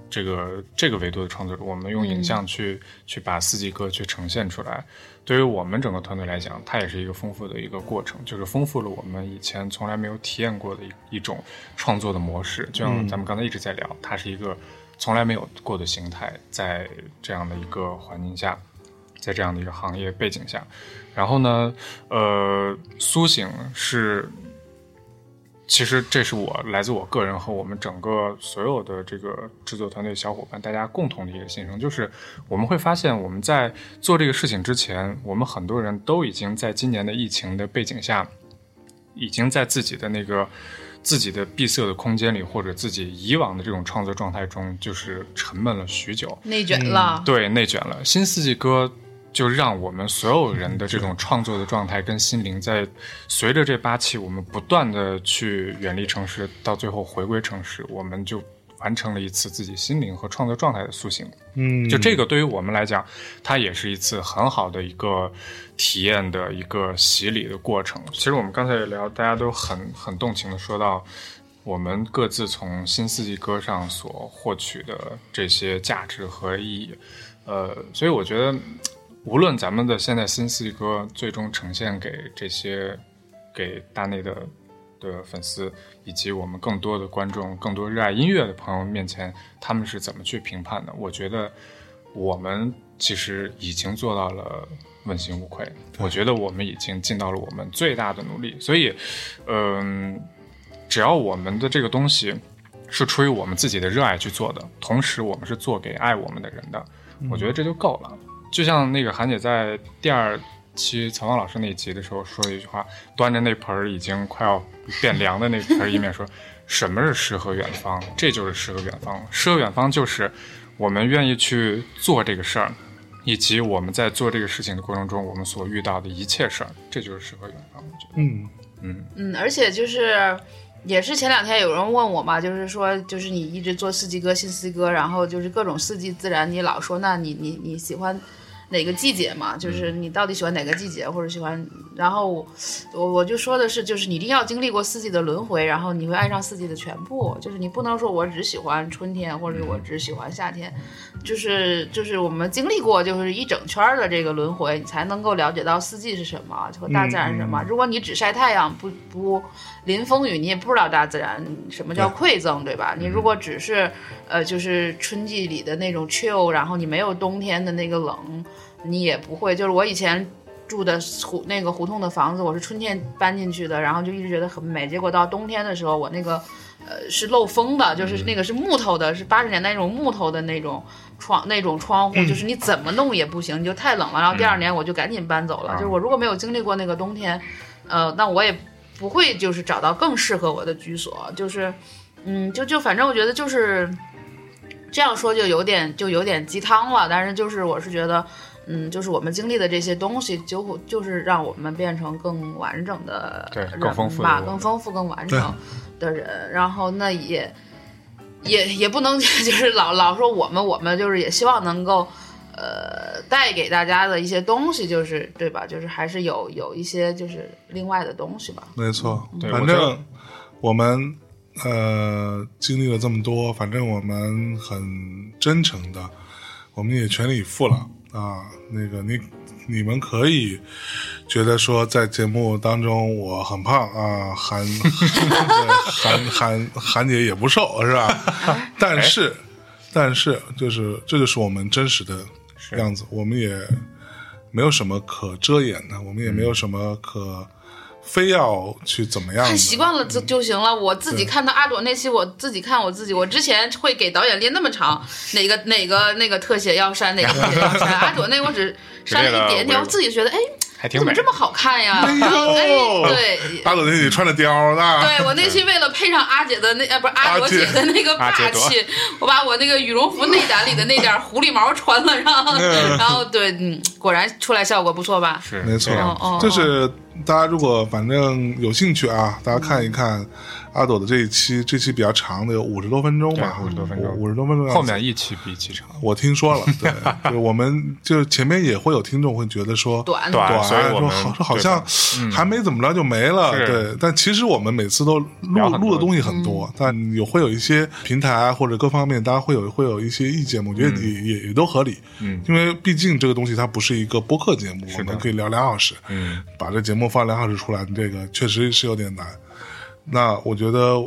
这个这个维度的创作者，我们用影像去、去把四季歌去呈现出来，对于我们整个团队来讲，它也是一个丰富的一个过程，就是丰富了我们以前从来没有体验过的一一种创作的模式。就像咱们刚才一直在聊，它是一个从来没有过的形态，在这样的一个环境下。在这样的一个行业背景下，然后呢，呃，苏醒是，其实这是我来自我个人和我们整个所有的这个制作团队小伙伴大家共同的一个心声，就是我们会发现我们在做这个事情之前，我们很多人都已经在今年的疫情的背景下，已经在自己的那个。自己的闭塞的空间里，或者自己以往的这种创作状态中，就是沉闷了许久。内卷了，对，内卷了。新四季歌就让我们所有人的这种创作的状态跟心灵，在随着这八期我们不断的去远离城市，到最后回归城市，我们就完成了一次自己心灵和创作状态的苏醒。嗯，就这个对于我们来讲，它也是一次很好的一个体验的一个洗礼的过程。其实我们刚才也聊，大家都很很动情的说到。我们各自从新四季歌上所获取的这些价值和意义，呃，所以我觉得，无论咱们的现在新四季歌最终呈现给这些给大内的的粉丝，以及我们更多的观众、更多热爱音乐的朋友面前，他们是怎么去评判的？我觉得我们其实已经做到了问心无愧。我觉得我们已经尽到了我们最大的努力，所以，嗯、只要我们的这个东西是出于我们自己的热爱去做的，同时我们是做给爱我们的人的，我觉得这就够了。就像那个韩姐在第二期曹芳老师那一集的时候说了一句话，端着那盆儿已经快要变凉的那盆儿一面说：“ [laughs] 什么是诗和远方？这就是诗和远方。诗和远方就是我们愿意去做这个事儿，以及我们在做这个事情的过程中，我们所遇到的一切事儿，这就是诗和远方。我觉得，嗯嗯，嗯，而且就是也是前两天有人问我嘛，就是说，就是你一直做四季歌、新四季歌，然后就是各种四季自然，你老说，那你你你喜欢哪个季节嘛？就是你到底喜欢哪个季节，或者喜欢？然后我我我就说的是，就是你一定要经历过四季的轮回，然后你会爱上四季的全部。就是你不能说我只喜欢春天，或者我只喜欢夏天，就是就是我们经历过就是一整圈儿的这个轮回，你才能够了解到四季是什么和大自然是什么。如果你只晒太阳，不不淋风雨，你也不知道大自然什么叫馈赠，对吧？你如果只是呃就是春季里的那种 chill，然后你没有冬天的那个冷，你也不会。就是我以前。住的胡那个胡同的房子，我是春天搬进去的，然后就一直觉得很美。结果到冬天的时候，我那个呃是漏风的，就是那个是木头的，是八十年代那种木头的那种窗那种窗户，就是你怎么弄也不行，你就太冷了。然后第二年我就赶紧搬走了。就是我如果没有经历过那个冬天，呃，那我也不会就是找到更适合我的居所。就是嗯，就就反正我觉得就是这样说就有点就有点鸡汤了，但是就是我是觉得。嗯，就是我们经历的这些东西，就就是让我们变成更完整的人吧，更丰富、更完整的人。然后那也也也不能 [laughs] 就是老老说我们，我们就是也希望能够呃带给大家的一些东西，就是对吧？就是还是有有一些就是另外的东西吧。没错，反正我们呃经历了这么多，反正我们很真诚的，我们也全力以赴了。啊，那个你你们可以觉得说在节目当中我很胖啊，韩 [laughs] 韩韩韩姐也不瘦是吧？[laughs] 但是但是就是这就是我们真实的样子，我们也没有什么可遮掩的，我们也没有什么可。非要去怎么样？看习惯了就就行了。我自己看到阿朵那期，我自己看我自己。我之前会给导演列那么长，哪个哪个那个特写要删，哪个特写要删。[laughs] 阿朵那我只删了一点点，我自己觉得哎。怎么这么好看呀？哎，对，阿朵那期穿着貂呢。对 [laughs] 我那期为了配上阿姐的那呃不是阿朵姐的那个霸气，我把我那个羽绒服内胆里的那点狐狸毛穿了上，然后对，嗯，果然出来效果不错吧？是没错，就是大家如果反正有兴趣啊，大家看一看。阿朵的这一期，这期比较长的，有五十多分钟吧，五十多分钟，五十多分钟。后面一期比一期长，我听说了。对，[laughs] 我们就前面也会有听众会觉得说短。短，说好说好像还没怎么着就没了。对，但其实我们每次都录录的东西很多，但有会有一些平台或者各方面，大家会有会有一些意见，我觉得也也也都合理。嗯，因为毕竟这个东西它不是一个播客节目，我们可以聊两小时。嗯，把这节目放两小时出来，这个确实是有点难。那我觉得。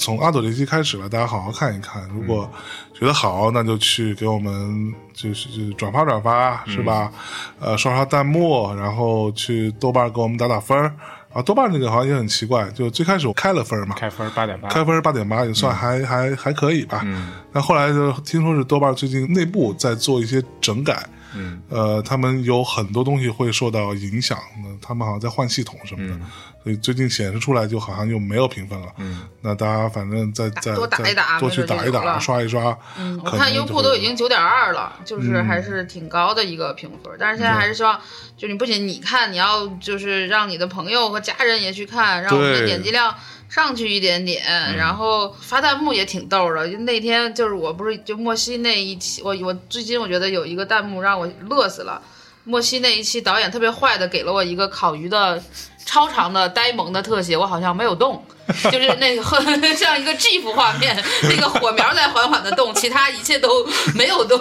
从阿朵这期开始了，大家好好看一看。如果觉得好，那就去给我们就是就是转发转发，是吧？呃，刷刷弹幕，然后去豆瓣给我们打打分儿。啊，豆瓣那个好像也很奇怪，就最开始我开了分嘛，开分八点八，开分八点八也算还还还可以吧。嗯。那后来就听说是豆瓣最近内部在做一些整改。嗯。呃，他们有很多东西会受到影响，他们好像在换系统什么的。所以最近显示出来就好像又没有评分了。嗯，那大家反正再再多打一打，多去打一打，刷一刷。嗯，我看优酷都已经九点二了，就是还是挺高的一个评分。但是现在还是希望，就你不仅你看，你要就是让你的朋友和家人也去看，让我们的点击量上去一点点。然后发弹幕也挺逗的。那天就是我不是就莫西那一期，我我最近我觉得有一个弹幕让我乐死了。莫西那一期导演特别坏的给了我一个烤鱼的。超长的呆萌的特写，我好像没有动。就是那个 [laughs] 像一个 GIF 画面，那个火苗在缓缓的动，其他一切都没有动。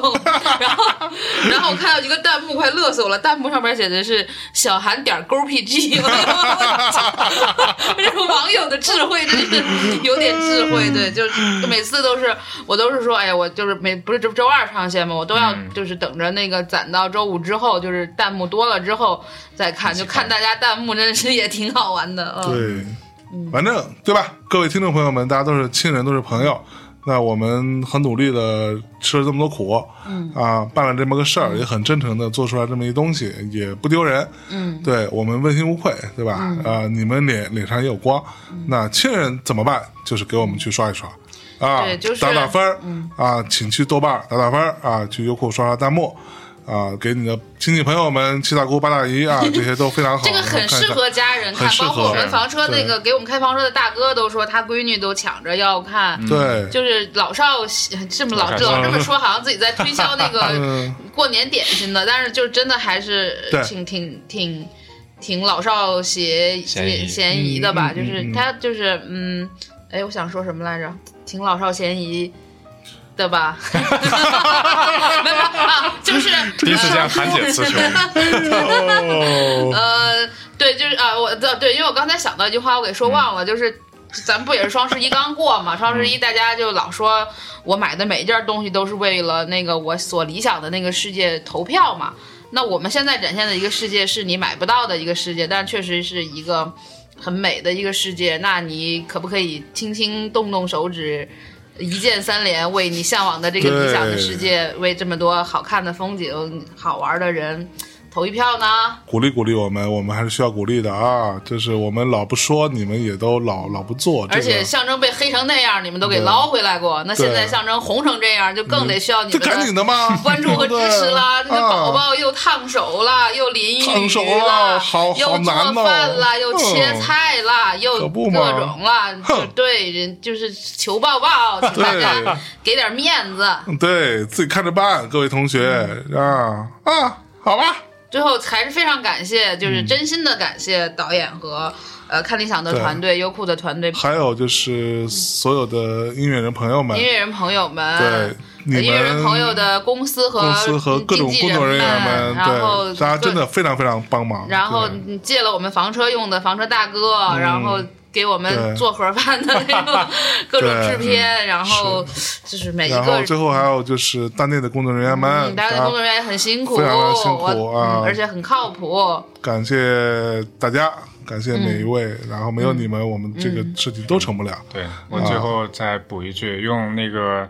然后，然后我看到一个弹幕，快乐死我了。弹幕上面写的是“小韩点勾 PG”。[laughs] [laughs] 这个网友的智慧真是有点智慧。对，就是每次都是我都是说，哎呀，我就是每不是周周二上线嘛，我都要就是等着那个攒到周五之后，就是弹幕多了之后再看，就看大家弹幕，真的是也挺好玩的。对。反正对吧？各位听众朋友们，大家都是亲人，都是朋友。那我们很努力的吃了这么多苦，嗯啊，办了这么个事儿，也很真诚的做出来这么一东西，也不丢人，嗯，对我们问心无愧，对吧？啊，你们脸脸上也有光，那亲人怎么办？就是给我们去刷一刷，啊，对就是打打分儿，啊，请去豆瓣打打分儿啊，去优酷刷刷弹幕。啊，给你的亲戚朋友们、七大姑八大姨啊，[laughs] 这些都非常好。这个很适合家人看，包括我们房车那个给我们开房车的大哥都说，他闺女都抢着要看。对，就是老少喜这么老老这么说，好像自己在推销那个 [laughs] 嗯过年点心的，但是就是真的还是挺挺挺挺老少咸咸宜咸宜的吧？就是嗯他就是嗯，哎，我想说什么来着？挺老少咸宜。的吧，[laughs] 没有啊，[laughs] 就是第一次见韩姐词穷，[laughs] 哦，呃，对，就是啊，我的对，因为我刚才想到一句话，我给说忘了，就是咱们不也是双十一刚过嘛？双十一大家就老说我买的每一件东西都是为了那个我所理想的那个世界投票嘛。那我们现在展现的一个世界是你买不到的一个世界，但确实是一个很美的一个世界。那你可不可以轻轻动动手指？一键三连，为你向往的这个理想的世界，为这么多好看的风景、好玩的人投一票呢？鼓励鼓励我们，我们还是需要鼓励的啊！就是我们老不说，你们也都老老不做，而且象征被黑成那样，你们都给捞回来过。那现在象征红成这样，就更得需要你们赶紧的嘛，[laughs] 关注和支持啦。对不对那个宝啊宝又烫手啦，又淋雨烫手啦啦，好又做饭啦，又切菜啦，又各种啦。就对，人就是求抱抱，请大家给点面子。对自己看着办，各位同学嗯啊啊，好吧，最后还是非常感谢，就是嗯。真心的感谢导演和呃看理想的团队、优酷的团队、还有就是所有的音乐人朋友们。音，乐人朋友们，对你们音乐人朋友的公司和公司和各种工作人员们，然后对大家真的，非常非常帮忙。然后你借了我们房车用的房车大哥，然后给我们做盒饭的那种 [laughs] 各种对制片，然后就是每一然后个。最后还有就是大内的工作人员们，嗯，大家的工作啊人员也很辛苦，非常的辛苦啊。嗯而且很靠谱。感谢大家，感谢每一位，嗯。然后没有你们，我们这个事情都成不了。对我最后再补一句，用那个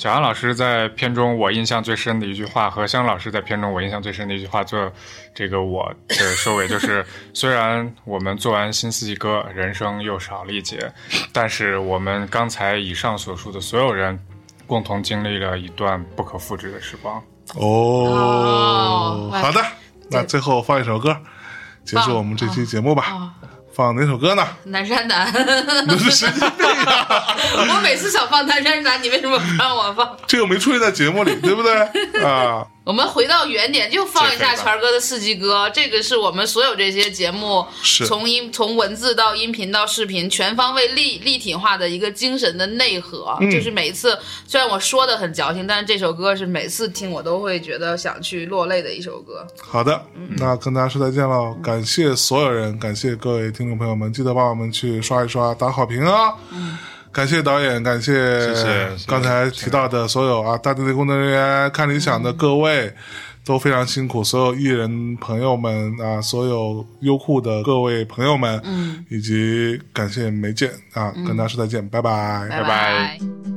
小杨老师在片中我印象最深的一句话，和香老师在片中我印象最深的一句话做这个我的收尾，就是 [laughs] 虽然我们做完新四季歌，人生又少了一节，但是我们刚才以上所述的所有人。共同经历了一段不可复制的时光。哦，哦好的，那最后放一首歌，结束我们这期节目吧。啊，放哪首歌呢？南山南，那是神经病啊！[laughs] 我每次想放南山南，你为什么不让我放？这个没出现在节目里，对不对？啊，我们回到原点，就放一下权哥的四季歌。这个是我们所有这些节目，是从音从文字到音频到视频，全方位立立体化的一个精神的内核。嗯就是每次虽然我说的很矫情，但是这首歌是每次听我都会觉得想去落泪的一首歌。好的，那跟大家说再见喽！感谢所有人，感谢各位听众朋友们，记得帮我们去刷一刷，打好评啊！感谢导演，感谢谢谢谢刚才提到的所有啊，大队的工作人员、看理想的各位。都非常辛苦，所有艺人朋友们啊，所有优酷的各位朋友们，嗯，以及感谢梅见啊，跟大家说再见，拜。拜拜。拜拜